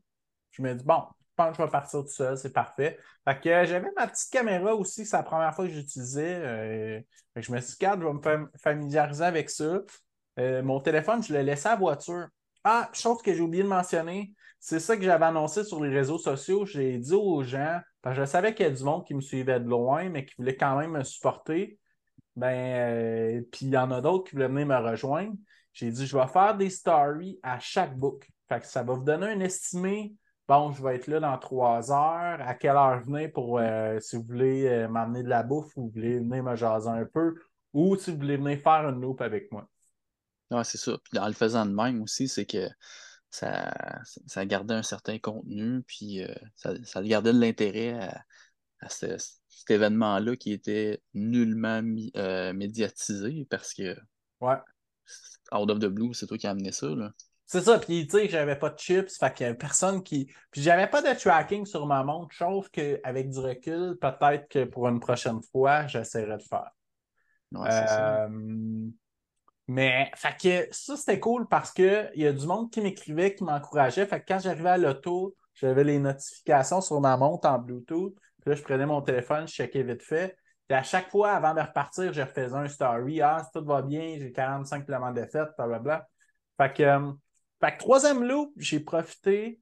Speaker 1: Je me dis, bon, je pense que je vais partir tout seul, c'est parfait. Fait que j'avais ma petite caméra aussi, c'est la première fois que j'utilisais. Euh, je me suis dit, je vais me familiariser avec ça. Euh, mon téléphone, je l'ai laissé à la voiture. Ah, chose que j'ai oublié de mentionner, c'est ça que j'avais annoncé sur les réseaux sociaux. J'ai dit aux gens, parce que je savais qu'il y a du monde qui me suivait de loin, mais qui voulait quand même me supporter. Ben, euh, puis il y en a d'autres qui voulaient venir me rejoindre. J'ai dit, je vais faire des stories à chaque book. Fait que ça va vous donner un estimé. Bon, je vais être là dans trois heures. À quelle heure venir pour, euh, si vous voulez euh, m'amener de la bouffe ou vous voulez venir me jaser un peu ou si vous voulez venir faire une loupe avec moi.
Speaker 2: Ah, c'est ça. Puis en le faisant de même aussi, c'est que ça, ça gardait un certain contenu, puis euh, ça, ça, gardait de l'intérêt à, cet événement-là qui était nullement médiatisé parce que
Speaker 1: ouais
Speaker 2: out of the blue, c'est toi qui as amené ça, là.
Speaker 1: C'est ça, puis tu sais, j'avais pas de chips, fait qu'il y avait personne qui. Puis j'avais pas de tracking sur ma montre, chose qu'avec du recul, peut-être que pour une prochaine fois, j'essaierai de faire. Euh, mais fait que ça, c'était cool parce qu'il y a du monde qui m'écrivait, qui m'encourageait. Fait que quand j'arrivais à l'auto, j'avais les notifications sur ma montre en Bluetooth. Puis là, je prenais mon téléphone, je checkais vite fait. Et à chaque fois, avant de repartir, je refaisais un story. Ah, tout va bien, j'ai 45 km de fête, blablabla. Fait que, euh, fait que troisième loop, j'ai profité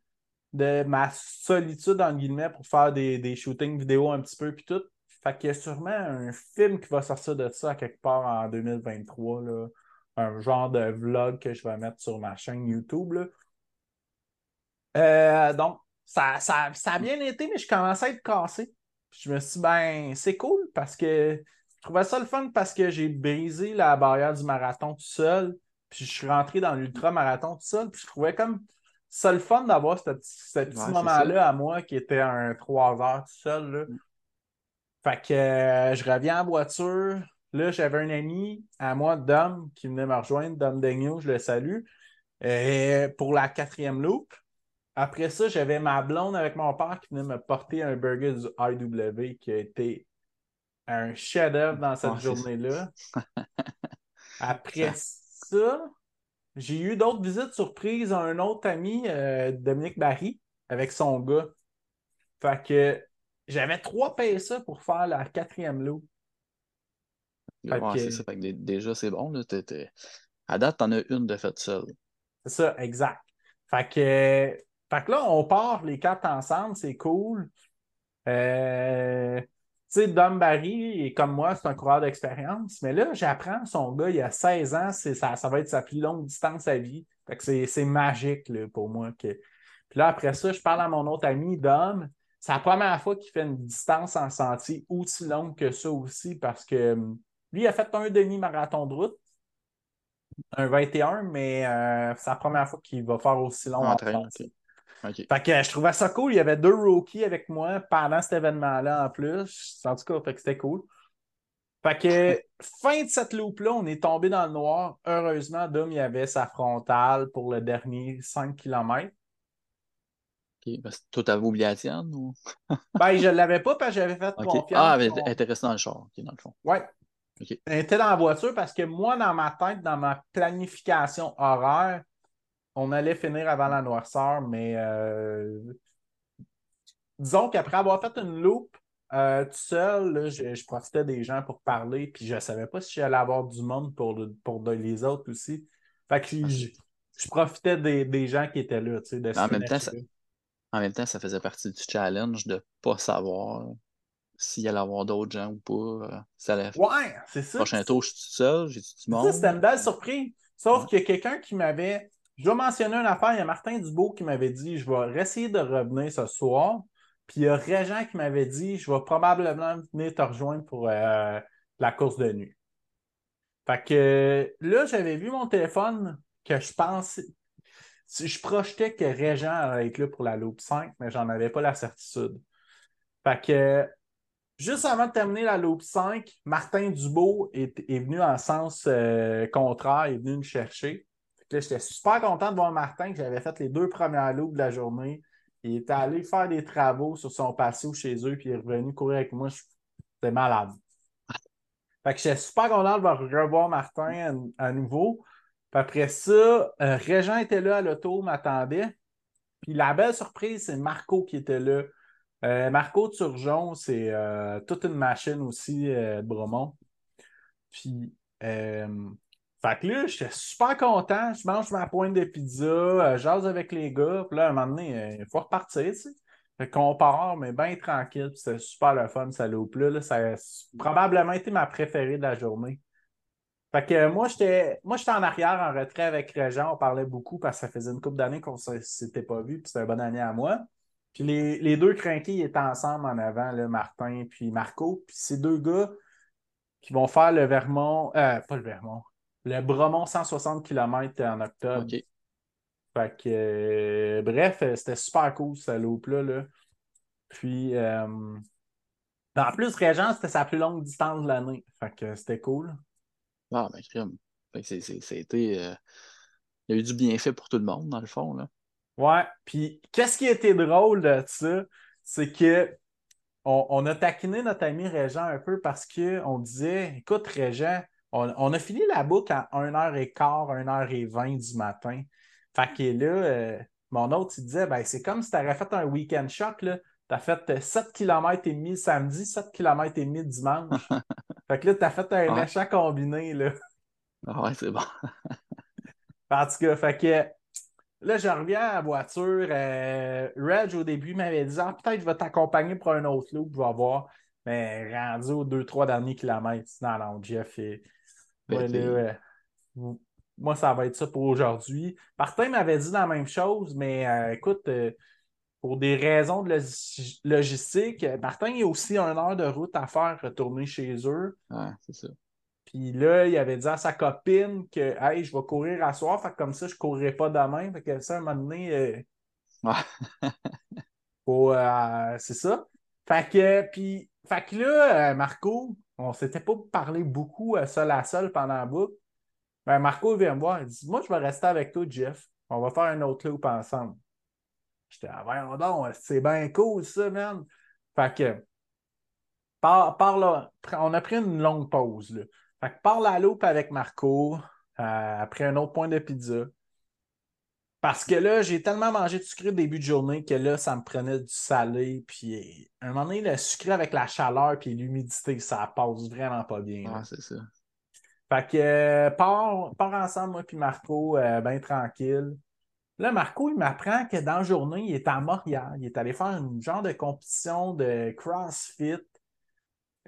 Speaker 1: de ma solitude, en guillemets, pour faire des, shootings vidéo un petit peu, puis tout. Fait qu'il y a sûrement un film qui va sortir de ça quelque part en 2023, là. un genre de vlog que je vais mettre sur ma chaîne YouTube. Là. Euh, donc, ça, ça, ça, a bien été, mais je commençais à être cassé. Je me suis dit, ben, c'est cool parce que je trouvais ça le fun parce que j'ai brisé la barrière du marathon tout seul. Puis je suis rentré dans l'ultra-marathon tout seul. Puis je trouvais comme ça le fun d'avoir ce, petit moment-là à moi qui était un 3 heures tout seul. Là. Mm. Fait que euh, je reviens en voiture. Là, j'avais un ami à moi, Dom, qui venait me rejoindre, Dom Degno, je le salue, et pour la quatrième loop. Après ça, j'avais ma blonde avec mon père qui venait me porter un burger du IW qui a été un chef-d'œuvre dans cette journée-là. Après ça, j'ai eu d'autres visites surprises à un autre ami, euh, Dominique Barry, avec son gars. Fait que j'avais trois PSA pour faire la quatrième loup.
Speaker 2: c'est ça. Fait que déjà, c'est bon. Là. À date, t'en as une de fait seule.
Speaker 1: C'est ça, exact. Fait que, fait que là, on part les quatre ensemble, c'est cool. Euh, tu sais, Dom Barry, comme moi, c'est un coureur d'expérience. Mais là, j'apprends, son gars, il a 16 ans, ça, ça va être sa plus longue distance à vie. Fait que c'est magique là, pour moi. Que... Puis là, après ça, je parle à mon autre ami, Dom. C'est la première fois qu'il fait une distance en sentier aussi longue que ça aussi parce que hum, lui, il a fait un demi-marathon de route, un 21, mais euh, c'est la première fois qu'il va faire aussi long en, train. Fait que je trouvais ça cool. Il y avait deux rookies avec moi pendant cet événement-là en plus. En tout cas, fait que c'était cool. Fait que fin de cette loupe-là, on est tombé dans le noir. Heureusement, Dom, il avait sa frontale pour le dernier 5 km.
Speaker 2: OK. Parce que toi, t'avais oublié la tienne ou?
Speaker 1: ben, je ne l'avais pas parce que j'avais fait confiance.
Speaker 2: Ah, mais dans le char, OK, dans le fond.
Speaker 1: Oui. Elle était dans la voiture parce que moi, dans ma tête, dans ma planification horaire, on allait finir avant la noirceur, mais euh... disons qu'après avoir fait une loupe euh, tout seul, je, profitais des gens pour parler, puis je ne savais pas si j'allais avoir du monde pour, pour les autres aussi. Fait que je, profitais des, gens qui étaient là,
Speaker 2: en même temps, en même temps, ça faisait partie du challenge de ne pas savoir s'il allait y avoir d'autres gens ou pas. Euh, ça allait...
Speaker 1: Ouais, c'est ça.
Speaker 2: Prochain tour, je suis tout seul, j'ai du monde.
Speaker 1: C'était une belle surprise. Sauf a quelqu'un qui m'avait. Je dois mentionner une affaire. Il y a Martin Dubois qui m'avait dit Je vais essayer de revenir ce soir. Puis il y a Régent qui m'avait dit Je vais probablement venir te rejoindre pour euh, la course de nuit. Fait que là, j'avais vu mon téléphone que je pensais je projetais que Régent allait être là pour la Loupe 5, mais j'en avais pas la certitude. Fait que juste avant de terminer la Loupe 5, Martin Dubois est, venu en sens euh, contraire, il est venu me chercher. J'étais super content de voir Martin, que j'avais fait les deux premières loupes de la journée. Il était allé faire des travaux sur son patio chez eux, puis il est revenu courir avec moi. J'étais malade. Fait que j'étais super content de revoir Martin à nouveau après ça, euh, Régent était là à l'auto, m'attendait. Puis la belle surprise, c'est Marco qui était là. Euh, Marco Turgeon, c'est euh, toute une machine aussi de Bromont. Puis, fait que là, j'étais super content. Je mange ma pointe de pizza, j'ose avec les gars. Puis là, à un moment donné, il faut repartir, tu sais. Fait qu'on part, mais bien tranquille. C'était super le fun, ça loupe-là. Ça a probablement été ma préférée de la journée. Fait que moi, j'étais moi j'étais en arrière, en retrait avec Régent. On parlait beaucoup parce que ça faisait une couple d'années qu'on ne s'était pas vu, puis c'était une bonne année à moi. Puis les, deux crinqués étaient ensemble en avant, là, Martin puis Marco. Puis ces deux gars qui vont faire le Vermont, euh, pas le Vermont, le Bromont 160 km en octobre. Fait que, euh, bref, c'était super cool, ce loop-là. Là. Puis, euh, en plus, Régent, c'était sa plus longue distance de l'année. Fait que c'était cool.
Speaker 2: Ah, ben, crème. C'était. Euh, il y a eu du bienfait pour tout le monde, dans le fond. Là.
Speaker 1: Ouais. Puis, qu'est-ce qui a été drôle de ça? C'est que on, a taquiné notre ami Régent un peu parce qu'on disait Écoute, Régent, on, a fini la boucle à 1h15, 1h20 du matin. Fait que là, euh, mon autre, il disait ben, c'est comme si tu avais fait un week-end choc. Tu as fait 7 km et demi samedi, 7 km et demi dimanche. Fait que là, t'as fait un achat combiné, là.
Speaker 2: Ah ouais, c'est bon.
Speaker 1: en tout cas, fait que là, je reviens à la voiture. Euh, Reg, au début, m'avait dit ah, peut-être je vais t'accompagner pour un autre loop, je vais voir. Mais rendu aux deux, trois derniers kilomètres, non, non, Jeff, Ben, moi, ça va être ça pour aujourd'hui. Martin m'avait dit la même chose, mais euh, écoute, euh, pour des raisons de logistique, Martin, il a aussi une heure de route à faire retourner chez eux.
Speaker 2: Ouais, c'est ça.
Speaker 1: Puis là, il avait dit à sa copine que Hey, je vais courir à soir, fait comme ça, je ne courrai pas demain. Fait que ça, à un moment donné, euh, euh, c'est ça. Fait que, puis, fait que là, euh, Marco, on s'était pas parlé beaucoup seul à seul pendant la boucle. Ben, Marco vient me voir, il dit Moi, je vais rester avec toi, Jeff. On va faire un autre loop ensemble. J'étais, ah, voyons donc, c'est bien cool ça, man. Fait que, par, là, on a pris une longue pause. Là. Fait que par la loupe avec Marco, euh, après un autre point de pizza. Parce que là, j'ai tellement mangé de sucré au début de journée que là, ça me prenait du salé. Puis à un moment donné, le sucré avec la chaleur puis l'humidité, ça passe vraiment pas bien.
Speaker 2: Ah, c'est ça.
Speaker 1: Fait que euh, part, ensemble, moi puis Marco, euh, bien tranquille. Là, Marco, il m'apprend que dans la journée, il est à Montréal. Il est allé faire une genre de compétition de CrossFit.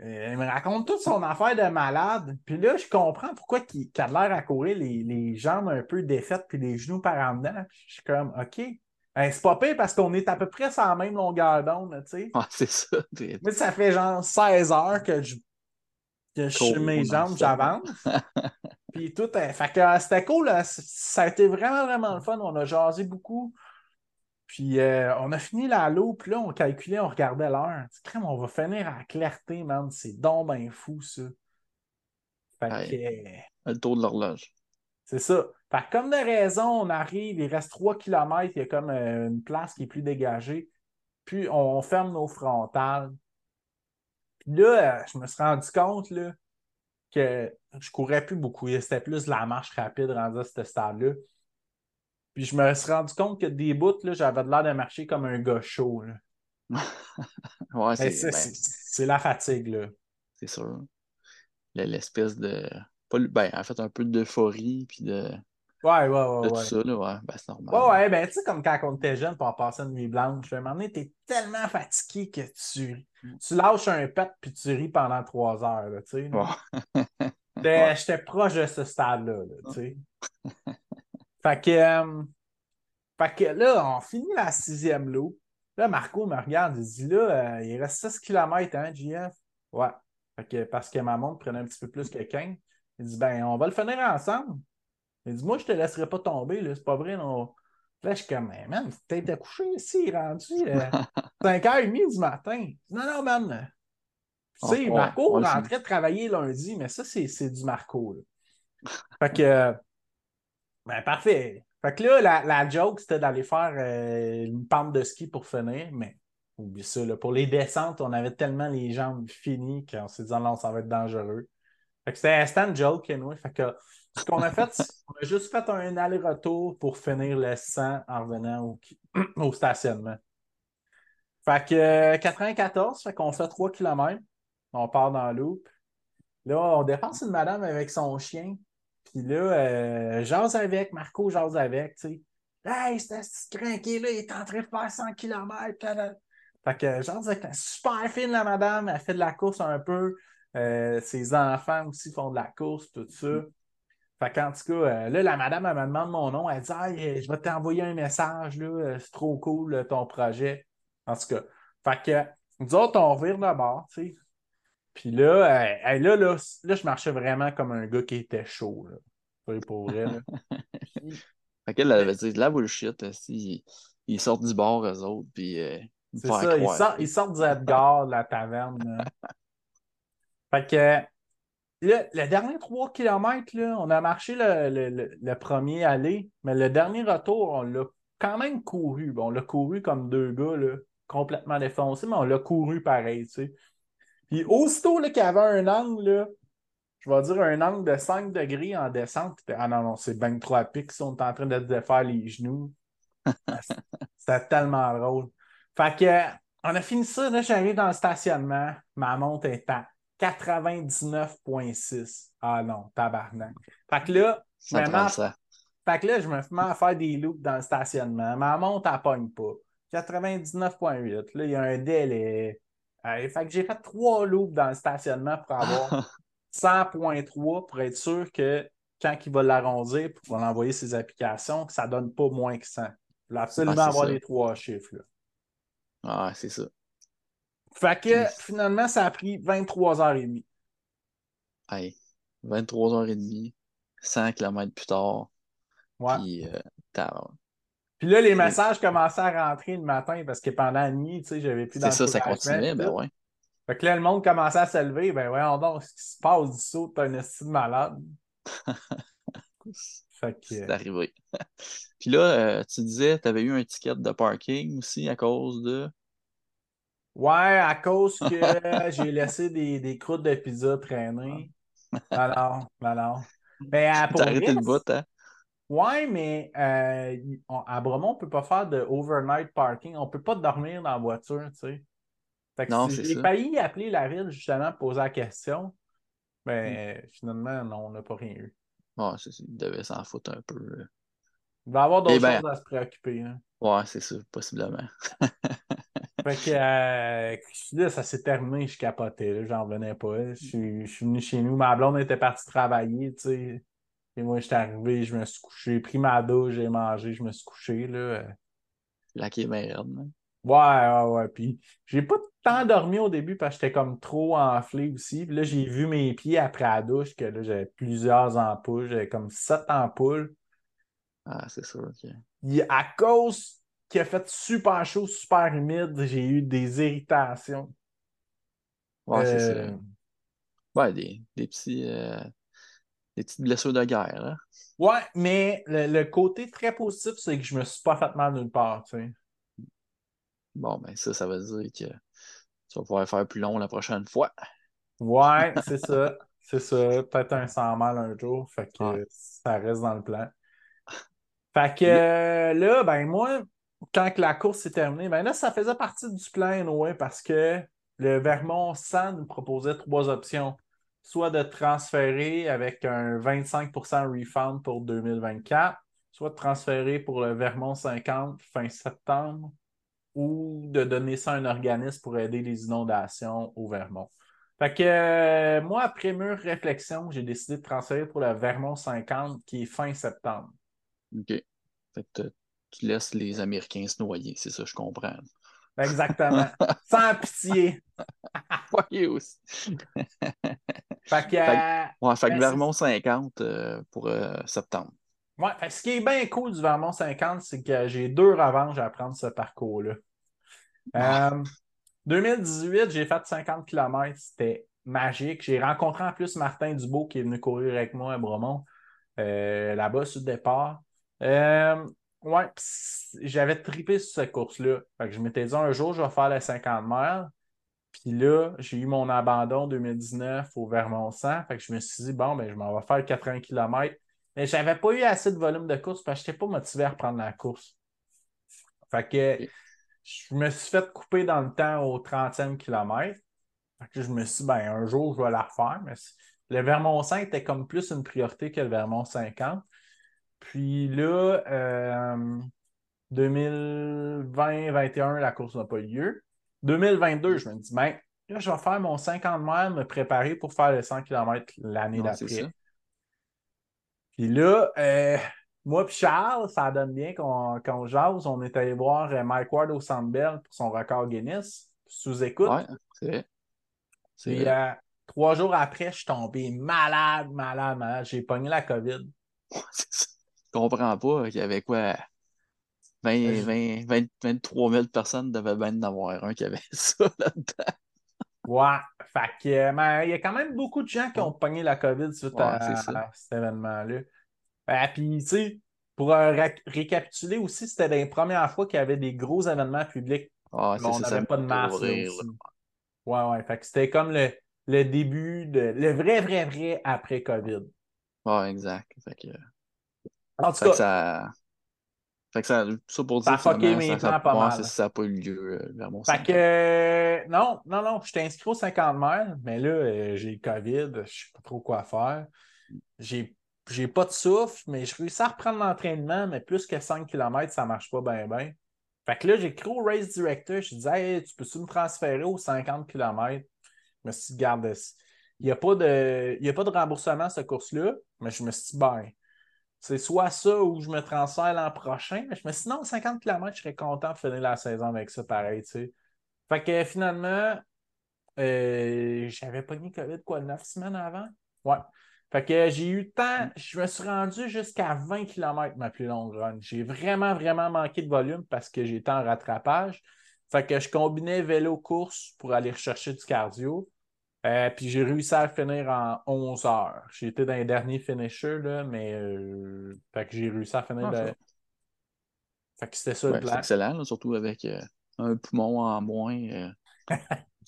Speaker 1: Euh, il me raconte toute son affaire de malade. Puis là, je comprends pourquoi il, a l'air à courir les, jambes un peu défaites puis les genoux par en dedans. Je suis comme, OK. Ben, c'est pas pire parce qu'on est à peu près sur la même longueur d'onde, tu sais.
Speaker 2: Ah, c'est ça.
Speaker 1: Mais ça fait genre 16 heures que je, que je suis mes jambes, j'avance. Puis tout, fait que euh, c'était cool. Ça a été vraiment, vraiment le fun. On a jasé beaucoup. Puis euh, on a fini la loupe, là, on calculait, on regardait l'heure. Crème, on va finir à clarté, man. C'est donc fou, ça.
Speaker 2: Fait que. Le tour de l'horloge.
Speaker 1: C'est ça. Fait que comme de raison, on arrive, il reste 3 km, il y a comme euh, une place qui est plus dégagée. Puis on ferme nos frontales. Puis là, je me suis rendu compte, là, que je courais plus beaucoup. C'était plus la marche rapide rendue à ce stade-là. Puis je me suis rendu compte que des bouts, j'avais l'air de marcher comme un gars chaud.
Speaker 2: ouais, ben,
Speaker 1: c'est la fatigue. là.
Speaker 2: C'est sûr. L'espèce de. Ben, en fait, un peu d'euphorie, puis de.
Speaker 1: Ouais, ouais, ouais.
Speaker 2: De tout
Speaker 1: ça,
Speaker 2: là, ouais, ben, c'est normal.
Speaker 1: Ouais, ouais, ben, tu sais, comme quand on était jeune, pour passer une nuit blanche, à un moment donné, t'es tellement fatigué que tu, tu lâches un pet puis tu ris pendant trois heures, tu sais. J'étais proche de ce stade-là, tu sais. fait que, euh, fait que là, on finit la sixième lot. Là, Marco me regarde, il dit là, euh, il reste 6 km, hein, JF? Ouais. Fait que, parce que ma montre prenait un petit peu plus que 15. Il dit ben, on va le finir ensemble. Il dit Moi, je te laisserai pas tomber, là, c'est pas vrai. Non. Là, je suis comme, man, t'es à coucher ici, rendu 5h30 euh, du matin. Non, non, man. Tu sais, Marco rentrait de travailler lundi, mais ça, c'est du Marco. Là. Fait que, ben, parfait. Fait que là, la, la joke, c'était d'aller faire euh, une pente de ski pour finir, mais oublie ça. Là. Pour les descentes, on avait tellement les jambes finies qu'on s'est dit, non, ça va être dangereux. C'était une joke, anyway. Fait que ce qu'on a fait, on a juste fait un aller-retour pour finir le 100 en revenant au, stationnement. Fait que 94, fait qu'on fait 3 km. On part dans le loop. Là, on dépasse une madame avec son chien. Puis là, euh, jase avec, Marco jase avec, tu sais. Hey, c'est crinqué là, il est en train de faire 100 km. Fait que jase avec, super fine la madame, elle fait de la course un peu. Euh, ses enfants aussi font de la course, tout ça. Fait qu'en tout cas, euh, là, la madame, elle me demande mon nom. Elle dit hey, je vais t'envoyer un message, là, c'est trop cool ton projet. En tout cas. Fait que nous autres, on de bord, tu sais. Puis là, là, là, là, je marchais vraiment comme un gars qui était chaud. Là. Pour vrai. Là.
Speaker 2: fait qu'elle avait dit la bullshit. Ils, ils sortent du bord, eux autres. Puis.
Speaker 1: c'est ça, ils sortent, ils sortent du Edgar de la taverne. fait que le dernier 3 km, on a marché le, premier aller, mais le dernier retour, on l'a quand même couru. Bon, on l'a couru comme deux gars, là, complètement défoncés, mais on l'a couru pareil, tu sais. Puis aussitôt qu'il y avait un angle, je vais dire un angle de 5 degrés en descente, ah non, non, c'est bien trop à pic, on est en train de défaire les genoux. C'était tellement drôle. Fait que, on a fini ça, là, j'arrive dans le stationnement, ma montre est à 99,6. Ah non, tabarnak. Fait que là, je me mets Fait que là, je me mets à faire des loops dans le stationnement. Ma montre, elle pogne pas. 99,8. Là, il y a un délai. Fait que j'ai fait trois loops dans le stationnement pour avoir 100,3 pour être sûr que quand il va l'arrondir pour l'envoyer ses applications, que ça donne pas moins que 100. Il faut absolument avoir les trois chiffres. Là.
Speaker 2: Ah, c'est ça.
Speaker 1: Fait que finalement, ça a pris 23h30.
Speaker 2: Hey, 23h30, 100 km plus tard.
Speaker 1: Ouais.
Speaker 2: Puis, euh,
Speaker 1: puis là, les messages commençaient à rentrer le matin parce que pendant la nuit, tu sais, j'avais plus
Speaker 2: C'est ça, ça continuait, ben ouais.
Speaker 1: Fait que là, le monde commençait à se lever. Ben voyons donc, ce qui se passe du saut, t'as un estime malade.
Speaker 2: fait que... C'est arrivé. Puis là, euh, tu disais, tu avais eu un ticket de parking aussi à cause de?
Speaker 1: Ouais, à cause que j'ai laissé des, des, croûtes de pizza traîner. Alors, alors. Ben,
Speaker 2: T'as arrêté le bout, hein?
Speaker 1: Ouais, mais euh, à Bromont, on ne peut pas faire de overnight parking. On ne peut pas dormir dans la voiture, tu sais. Fait que non, j'ai failli appeler la ville justement pour poser la question. Mais mm. finalement, non, on n'a pas rien eu.
Speaker 2: Ouais, il devait s'en foutre un peu. Euh.
Speaker 1: Il va y avoir d'autres eh ben, choses à se préoccuper. Hein.
Speaker 2: Ouais, c'est ça, possiblement.
Speaker 1: fait que euh, là, ça s'est terminé, je capotais, j'en revenais pas. Je suis, je suis venu chez nous, ma blonde était partie travailler, tu sais. Et moi, j'étais arrivé, je me suis couché, j'ai pris ma douche, j'ai mangé, je me suis couché, là.
Speaker 2: La qui est merde,
Speaker 1: Ouais, ouais, ouais. Puis j'ai pas tant dormi au début parce que j'étais comme trop enflé aussi. Puis là, j'ai vu mes pieds après la douche que là, j'avais plusieurs ampoules. J'avais comme sept ampoules.
Speaker 2: Ah, c'est sûr, ok.
Speaker 1: à cause qu'il a fait super chaud, super humide, j'ai eu des irritations.
Speaker 2: Ouais, c'est ça. Euh, ouais, des, des petits. Euh, des petites blessures de guerre. Hein?
Speaker 1: Ouais, mais le, côté très positif, c'est que je me suis pas fait mal nulle part. Tu sais.
Speaker 2: Bon, ben ça, ça veut dire que tu vas pouvoir faire plus long la prochaine fois.
Speaker 1: Ouais, c'est ça. C'est ça. Peut-être un 100 mal un jour. Fait que ça reste dans le plan. Fait que là, ben moi, quand la course est terminée, ben là, ça faisait partie du plan, ouais, parce que le Vermont 100 nous proposait trois options soit de transférer avec un 25% refund pour 2024, soit de transférer pour le Vermont 50 fin septembre, ou de donner ça à un organisme pour aider les inondations au Vermont. Fait que euh, moi, après mûre réflexion, j'ai décidé de transférer pour le Vermont 50 qui est fin septembre.
Speaker 2: OK. Fait que tu laisses les Américains se noyer, c'est ça, je comprends.
Speaker 1: Exactement. Sans pitié.
Speaker 2: Voyez aussi.
Speaker 1: Fait que,
Speaker 2: ouais, fait que ben, Vermont 50 euh, pour euh, septembre.
Speaker 1: Ouais, ce qui est bien cool du Vermont 50, c'est que j'ai deux revanches à prendre ce parcours-là. 2018, euh, j'ai fait 50 km, c'était magique. J'ai rencontré en plus Martin Dubois qui est venu courir avec moi à Bromont, là-bas sur le départ. Ouais, j'avais tripé sur cette course-là. je m'étais dit un jour, je vais faire les 50 miles. Puis là, j'ai eu mon abandon 2019 au Vermont 100. Fait que je me suis dit, bon, ben, je m'en vais faire 80 km. Mais je n'avais pas eu assez de volume de course parce que je n'étais pas motivé à reprendre la course. Fait que je me suis fait couper dans le temps au 30e kilomètre. Fait que je me suis dit, ben, un jour, je vais la refaire. Mais le Vermont 5 était comme plus une priorité que le Vermont 50. Puis là, 2020-2021, euh, la course n'a pas eu lieu. 2022, je me dis, ben, là, je vais faire mon 50 miles, me préparer pour faire les 100 km l'année d'après. Puis là, euh, moi et Charles, ça donne bien qu'on jase. On est allé voir euh, Mike Ward au Sandbell pour son record Guinness, sous écoute.
Speaker 2: Ouais, c'est vrai.
Speaker 1: Puis euh, trois jours après, je suis tombé malade, malade, malade. J'ai pogné la COVID.
Speaker 2: Je comprends pas qu'il y avait quoi 20, 20, 23 000 personnes devaient bien en avoir un qui avait ça là-dedans.
Speaker 1: Ouais, fait que, mais il y a quand même beaucoup de gens qui ont pogné la COVID suite à, cet événement-là. Ben, puis, tu sais, pour récapituler aussi, c'était les premières fois qu'il y avait des gros événements publics.
Speaker 2: Ah, on
Speaker 1: n'avait pas de masque. Ouais, ouais. Fait que c'était comme le, le, début, de, le vrai, vrai, vrai après COVID.
Speaker 2: Ouais, exact. Fait que,
Speaker 1: en tout cas,
Speaker 2: ça, fait que ça, ça pour dire
Speaker 1: ça mes plans pas mal.
Speaker 2: Ça n'a pas eu lieu euh, vers mon
Speaker 1: Fait que euh, non, non, non, je t'ai inscrit aux 50 miles, mais là, euh, j'ai le COVID, je ne sais pas trop quoi faire. J'ai j'ai pas de souffle, mais je réussis à reprendre l'entraînement, mais plus que 5 km, ça ne marche pas bien, bien. Fait que là, j'ai écrit au race director, je disais, tu peux-tu me transférer aux 50 km? Je me suis dit, garde, il n'y a, pas de, a pas de remboursement à cette course-là, mais je me suis dit, ben, c'est soit ça ou je me transfère l'an prochain. Mais je me suis dit, non, 50 km, je serais content de finir la saison avec ça pareil. Fait que finalement, euh, j'avais pogné COVID, quoi, 9 semaines avant? Ouais. Fait que j'ai eu le temps, je me suis rendu jusqu'à 20 km ma plus longue run. J'ai vraiment, vraiment manqué de volume parce que j'étais en rattrapage. Fait que je combinais vélo-course pour aller rechercher du cardio. Euh, puis j'ai réussi à finir en 11 heures. J'étais dans les derniers finishers, là, mais euh, fait que j'ai réussi à finir.
Speaker 2: Ah.
Speaker 1: Fait que c'était ça le plan.
Speaker 2: excellent, là, surtout avec euh, un poumon en moins. euh.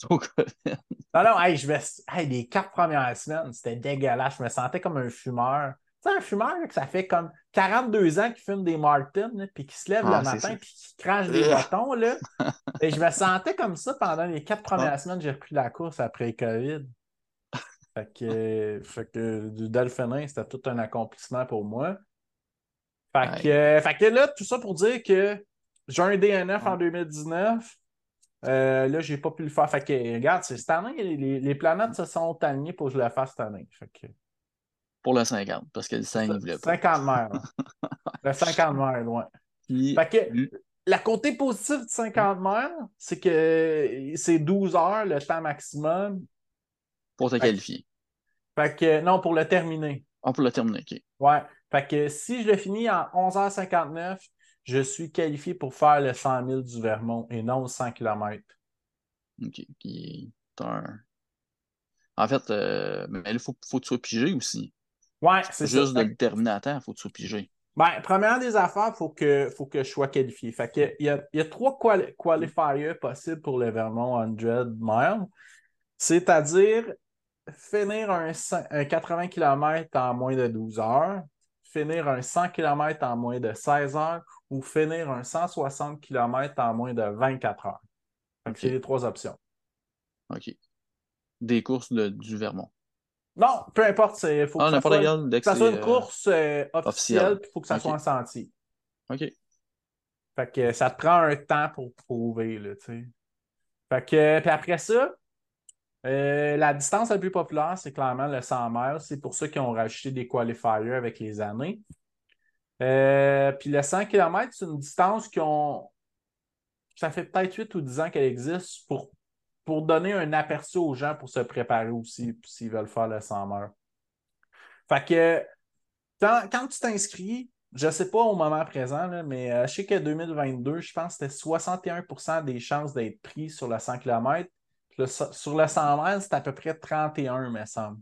Speaker 1: Non, non, hey, je me... hey, les quatre premières semaines, c'était dégueulasse. Je me sentais comme un fumeur. Sais, un fumeur, que ça fait comme 42 ans qu'il fume des Martins, puis qui se lève
Speaker 2: Ah,
Speaker 1: le
Speaker 2: c'est
Speaker 1: matin, puis qui crache des bâtons. Là. Et je me sentais comme ça pendant les quatre premières
Speaker 2: Ah.
Speaker 1: semaines. J'ai repris la course après le COVID. Fait que, fait que du Delphining, c'était tout un accomplissement pour moi. Fait que, fait que là, tout ça pour dire que j'ai un DNF en 2019. Euh, là, j'ai pas pu le faire. Fait que, regarde, c'est cette année, les, les planètes se sont alignées pour que je le fasse cette année. Fait que,
Speaker 2: Pour le 50, parce que le 5, il voulait pas.
Speaker 1: 50 miles. hein. Le 50 miles, loin.
Speaker 2: Puis,
Speaker 1: Fait que,
Speaker 2: lui-
Speaker 1: la côté positive de 50 miles, c'est que c'est 12 heures le temps maximum.
Speaker 2: pour te qualifier.
Speaker 1: Fait que, non, pour le terminer.
Speaker 2: On peut le terminer, OK.
Speaker 1: Ouais. Fait que si je le finis en 11h59, je suis qualifié pour faire le 100 000 du Vermont et non le 100 km.
Speaker 2: OK. Un... En fait, euh, mais il faut, faut que tu sois pigé aussi.
Speaker 1: Ouais, c'est
Speaker 2: Juste
Speaker 1: ça.
Speaker 2: de le terminer à temps, il faut que tu sois pigé.
Speaker 1: Ben, première des affaires, il faut que, faut que je sois qualifié. Fait que, il, y a, il y a trois quali- qualifiers possibles pour le Vermont 100 miles. C'est-à-dire finir un, 100 un 80 km en moins de 12 heures, finir un 100 km en moins de 16 heures ou finir un 160 km en moins de 24 heures. Fait que
Speaker 2: Ok.
Speaker 1: c'est les trois options.
Speaker 2: OK. Des courses de- du Vermont.
Speaker 1: Non, peu importe, il faut que
Speaker 2: Ah,
Speaker 1: ça soit,
Speaker 2: dès
Speaker 1: que ça soit une
Speaker 2: euh,
Speaker 1: course euh, officielle, il faut que ça soit en sentier.
Speaker 2: OK.
Speaker 1: Fait que ça te prend un temps pour prouver, là, tu sais. Fait que, puis après ça, euh, la distance la plus populaire, c'est clairement le 100 miles. C'est pour ça qu'ils ont rajouté des qualifiers avec les années. Euh, puis le 100 km, c'est une distance qui ont. Ça fait peut-être 8 ou 10 ans qu'elle existe pour, pour donner un aperçu aux gens pour se préparer aussi, s'ils veulent faire le 100 miles. Fait que quand, quand tu t'inscris, je ne sais pas au moment présent, là, mais euh, je sais que 2022, je pense que c'était 61% des chances d'être pris sur le 100 km. Le sur le 100 miles, c'est à peu près 31, me semble.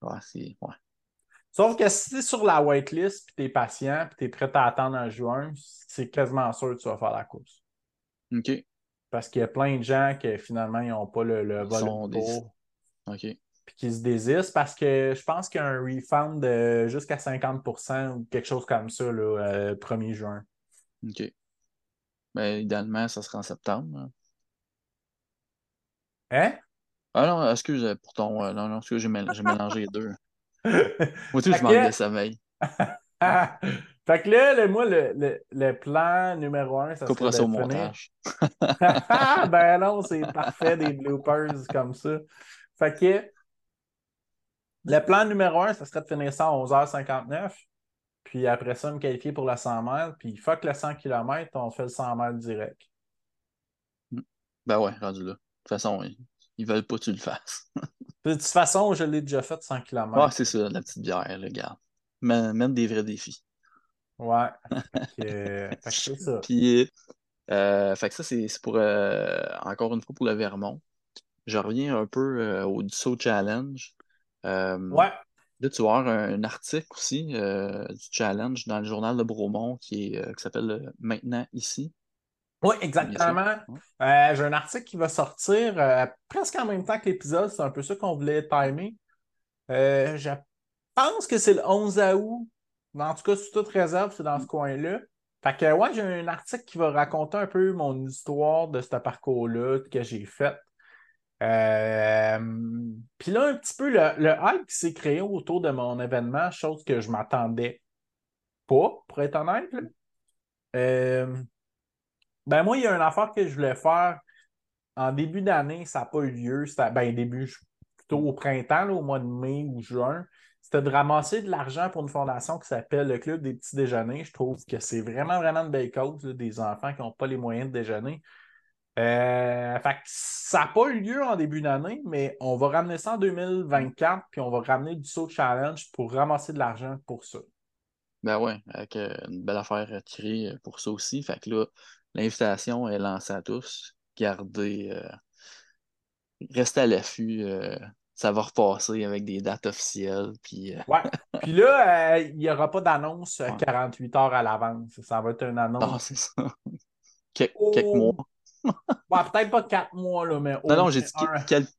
Speaker 2: Ouais, c'est... Ouais.
Speaker 1: Sauf que si tu es sur la waitlist, puis tu es patient, puis tu es prêt à attendre en juin, c'est quasiment sûr que tu vas faire la course.
Speaker 2: OK.
Speaker 1: Parce qu'il y a plein de gens qui finalement ils n'ont pas le, le volume pour,
Speaker 2: OK.
Speaker 1: puis qui se désistent parce que je pense qu'il y a un refund de jusqu'à 50% ou quelque chose comme ça, là, euh, 1er juin.
Speaker 2: OK. Ben, idéalement, ça sera en septembre. hein.
Speaker 1: Hein?
Speaker 2: Ah non, excuse euh, pour ton. euh, non, non, excuse, j'ai mél- j'ai mélangé les deux. Moi
Speaker 1: Fait
Speaker 2: je manque
Speaker 1: que-
Speaker 2: de sommeil.
Speaker 1: Fait que là, le- moi, le, le- le plan numéro un, ça
Speaker 2: Coupera
Speaker 1: serait
Speaker 2: ça au montage.
Speaker 1: Ben non, c'est parfait, des bloopers comme ça. Fait que le plan numéro un, ça serait de finir ça à 11h59. Puis après ça, me qualifier pour la 100 miles. Puis fuck le 100 km, on fait le 100 miles direct.
Speaker 2: Ben ouais, rendu là. De toute façon, ils, ils veulent pas que tu le fasses.
Speaker 1: De toute façon, je l'ai déjà fait 100 km.
Speaker 2: Ah, c'est ça, la petite bière, le gars. Mais Même des vrais défis.
Speaker 1: Ouais. Fait que, euh, fait que c'est ça.
Speaker 2: Puis, euh, fait que ça, c'est c'est pour, euh, encore une fois, pour le Vermont. Je reviens un peu euh, au Dusso Challenge.
Speaker 1: Ouais.
Speaker 2: Là, tu vas avoir un, un article aussi du challenge dans le journal de Bromont qui, est, qui s'appelle Maintenant ici.
Speaker 1: Oui, exactement. J'ai un article qui va sortir presque en même temps que l'épisode. C'est un peu ça qu'on voulait timer. Je pense que c'est le 11 août. En tout cas, sous toute réserve, c'est dans ce coin-là. Fait que, ouais, j'ai un article qui va raconter un peu mon histoire de ce parcours-là que j'ai fait. Euh, Puis là, un petit peu le, hype qui s'est créé autour de mon événement, chose que je m'attendais pas, pour être honnête. Euh, ben moi, il y a une affaire que je voulais faire en début d'année, ça n'a pas eu lieu. Ben début, plutôt au printemps, au mois de mai ou juin. C'était de ramasser de l'argent pour une fondation qui s'appelle le Club des petits déjeuners. Je trouve que c'est vraiment, vraiment une belle cause, des enfants qui n'ont pas les moyens de déjeuner. Euh, ça n'a pas eu lieu en début d'année, mais on va ramener ça en 2024, puis on va ramener du saut challenge pour ramasser de l'argent pour ça.
Speaker 2: Ben ouais, avec euh, une belle affaire tirée pour ça aussi. Fait que là, l'invitation est lancée à tous. Gardez, euh, restez à l'affût. Ça va repasser avec des dates officielles. Puis,
Speaker 1: Ouais. Puis là, il n'y aura pas d'annonce 48 heures à l'avance. Ça va être une annonce.
Speaker 2: Non, c'est ça. quelques mois
Speaker 1: peut-être pas quatre mois, là, mais.
Speaker 2: Non, non, j'ai dit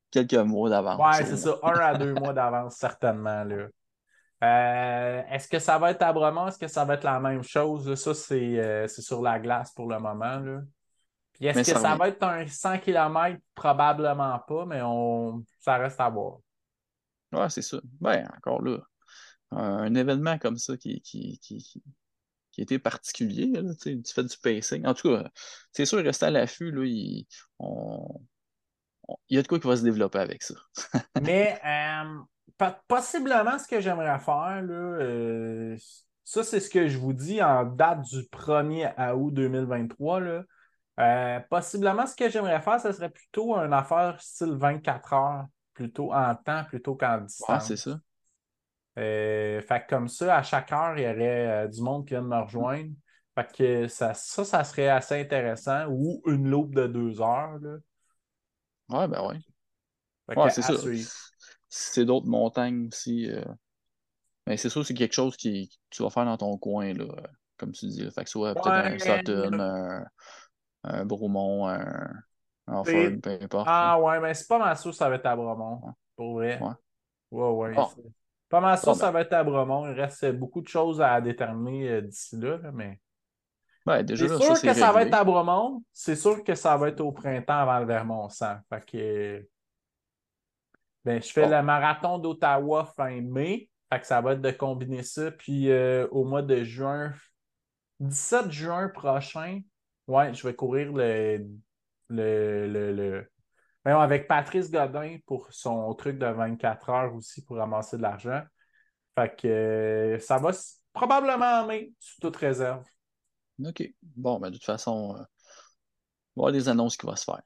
Speaker 2: quelques mois d'avance.
Speaker 1: Ouais, c'est ça, un à deux mois d'avance, certainement. Là. Euh, est-ce que ça va être à Bremont? Est-ce que ça va être la même chose? Ça, euh, c'est sur la glace pour le moment. Là. Puis est-ce que ça, va être un 100 km? Probablement pas, mais on... ça reste à voir.
Speaker 2: Ouais, c'est ça. Ben, encore là. Un, événement comme ça qui, qui, qui, qui était particulier. Là, tu fais du pacing. En tout cas, c'est sûr, rester à l'affût, là, il, y a de quoi qui va se développer avec ça.
Speaker 1: Mais euh, possiblement, ce que j'aimerais faire, là, euh, ça, c'est ce que je vous dis en date du 1er août 2023. Là. Euh, possiblement, ce que j'aimerais faire, ce serait plutôt une affaire style 24 heures, plutôt en temps, plutôt qu'en distance.
Speaker 2: Ouais, c'est ça.
Speaker 1: Euh, fait comme ça, à chaque heure, il y aurait euh, du monde qui vient de me rejoindre. Fait que ça, ça, ça serait assez intéressant. Ou une loupe de deux heures. Là.
Speaker 2: Ouais, ben ouais. ouais, c'est ça. C'est d'autres montagnes aussi. Mais c'est sûr, c'est quelque chose qui, que tu vas faire dans ton coin, là, comme tu dis. Fait que soit peut-être un un, un Bromont, un, un Ford, peu importe.
Speaker 1: Ah ouais, mais c'est pas mal sûr ça va être à Bromont. Pour vrai. Ouais. Ouais, ouais. Pas mal ça, ça va être à Bromont. Il reste beaucoup de choses à déterminer euh, d'ici là, mais.
Speaker 2: Ouais,
Speaker 1: c'est sûr que ça va être à Bromont. C'est sûr que ça va être au printemps avant le Vermont-Sang. Fait que. Ben, je fais le marathon d'Ottawa fin mai. Fait que ça va être de combiner ça. Puis euh, au mois de juin, 17 juin prochain, ouais, je vais courir le, le, le avec Patrice Godin pour son truc de 24 heures aussi pour ramasser de l'argent. Fait que euh, ça va probablement en mai, sous toute réserve.
Speaker 2: OK. Bon, ben, de toute façon, euh, on va des annonces qui vont se faire.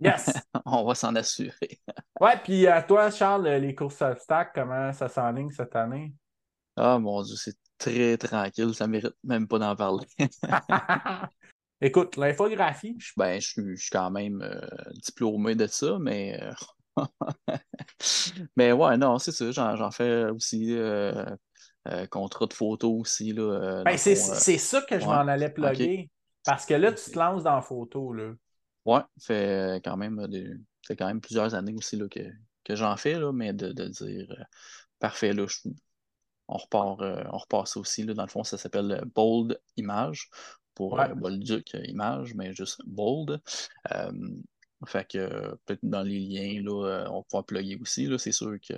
Speaker 1: Yes!
Speaker 2: on va s'en assurer.
Speaker 1: ouais, puis à toi, Charles, les courses obstacles, comment ça s'enligne cette année?
Speaker 2: Ah mon Dieu, c'est très tranquille, ça mérite même pas d'en parler.
Speaker 1: Écoute, l'infographie.
Speaker 2: Ben, je, suis quand même euh, diplômé de ça, mais. Euh, mais ouais, non, c'est ça. J'en fais aussi. Euh, contrat de photo aussi. Là,
Speaker 1: ben, c'est ça que je m'en allais plugger. Parce que là, tu te lances dans la photo. Là.
Speaker 2: Ouais, fait quand même fait quand même plusieurs années aussi là, que, que j'en fais, là, mais de, de dire parfait, là, on repart, on repart ça aussi. Là, dans le fond, ça s'appelle Bold Image pour ouais. Bolduc euh, Image, mais juste Bold. Euh, fait que peut-être dans les liens, là, euh, on pourra plugger aussi. C'est sûr que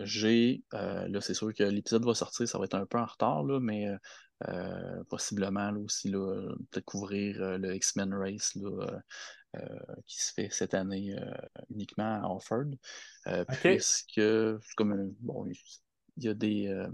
Speaker 2: j'ai. là, c'est sûr que l'épisode va sortir, ça va être un peu en retard, là, mais possiblement là, aussi là, peut-être couvrir le X-Men Race là, qui se fait cette année uniquement à Offord. Puisque comme bon, il y a des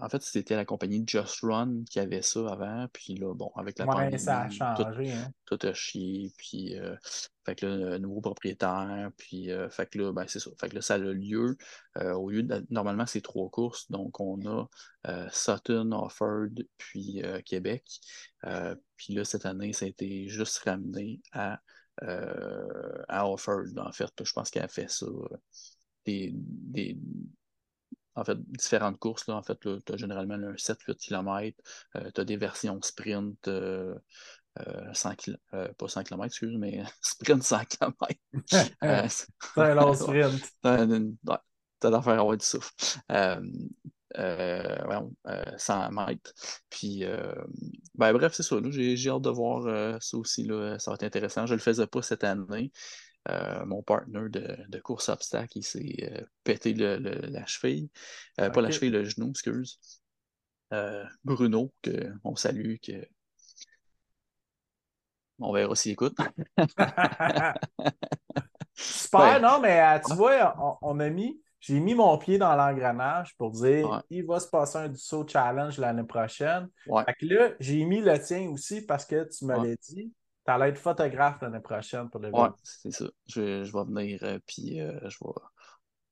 Speaker 2: en fait, c'était la compagnie Just Run qui avait ça avant. Puis là, bon, avec la
Speaker 1: pandémie, ça a changé.
Speaker 2: Tout, hein. a chié. Puis, euh, fait que là, le nouveau propriétaire. Puis, euh, fait que là, ben, c'est ça. Fait que là, ça a lieu. Euh, au lieu de, normalement, c'est trois courses. Donc, on a Sutton, Offord, puis Québec. puis là, cette année, ça a été juste ramené à, à Offord, en fait. Je pense qu'elle a fait ça. des, en fait, différentes courses. Là, en fait, tu as généralement un 7-8 km. tu as des versions sprint 100 euh, euh, pas 100 km, excuse, mais sprint 100 km.
Speaker 1: c'est un long sprint.
Speaker 2: T'as d'affaire à avoir du souffle. Euh, 100 mètres. Puis, ben, bref, c'est ça. J'ai hâte de voir ça aussi. Là, ça va être intéressant. Je ne le faisais pas cette année. Euh, mon partner de, course obstacle, il s'est euh, pété la cheville. Euh, pas la cheville, le genou, excuse. Bruno, que on salue, que on verra s'il écoute.
Speaker 1: Super, non, mais tu vois, on, a mis, j'ai mis mon pied dans l'engrenage pour dire il va se passer un saut challenge l'année prochaine. Fait que là, j'ai mis le tien aussi parce que tu me l'as dit. Tu allais être photographe l'année prochaine pour le
Speaker 2: Ouais, c'est ça. Je, je, vais venir, euh, puis euh, je vais.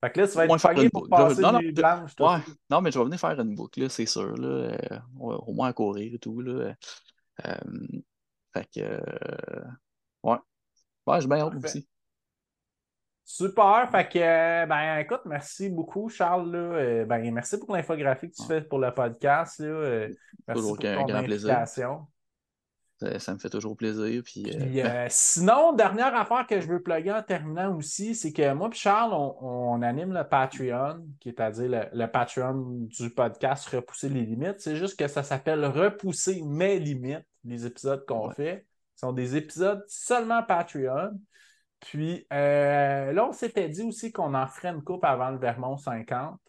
Speaker 1: Fait que là, tu vas être payé pour passer non, blanche.
Speaker 2: Ouais, non, mais je vais venir faire une boucle, c'est sûr. Là, au moins à courir et tout. Là. fait que. ouais. Ouais, je bien aussi.
Speaker 1: Super. Fait que, euh, ben, écoute, merci beaucoup, Charles. Là. Euh, ben, merci pour l'infographie que tu fais pour le podcast. Là. Euh, merci toujours pour ton grand plaisir.
Speaker 2: Ça, me fait toujours plaisir. Puis,
Speaker 1: sinon, dernière affaire que je veux plugger en terminant aussi, c'est que moi et Charles, on, anime le Patreon, qui est à dire le, Patreon du podcast Repousser les limites. C'est juste que ça s'appelle Repousser mes limites, les épisodes qu'on fait. Ce sont des épisodes seulement Patreon. Puis euh, là, on s'était dit aussi qu'on en ferait une coupe avant le Vermont 50.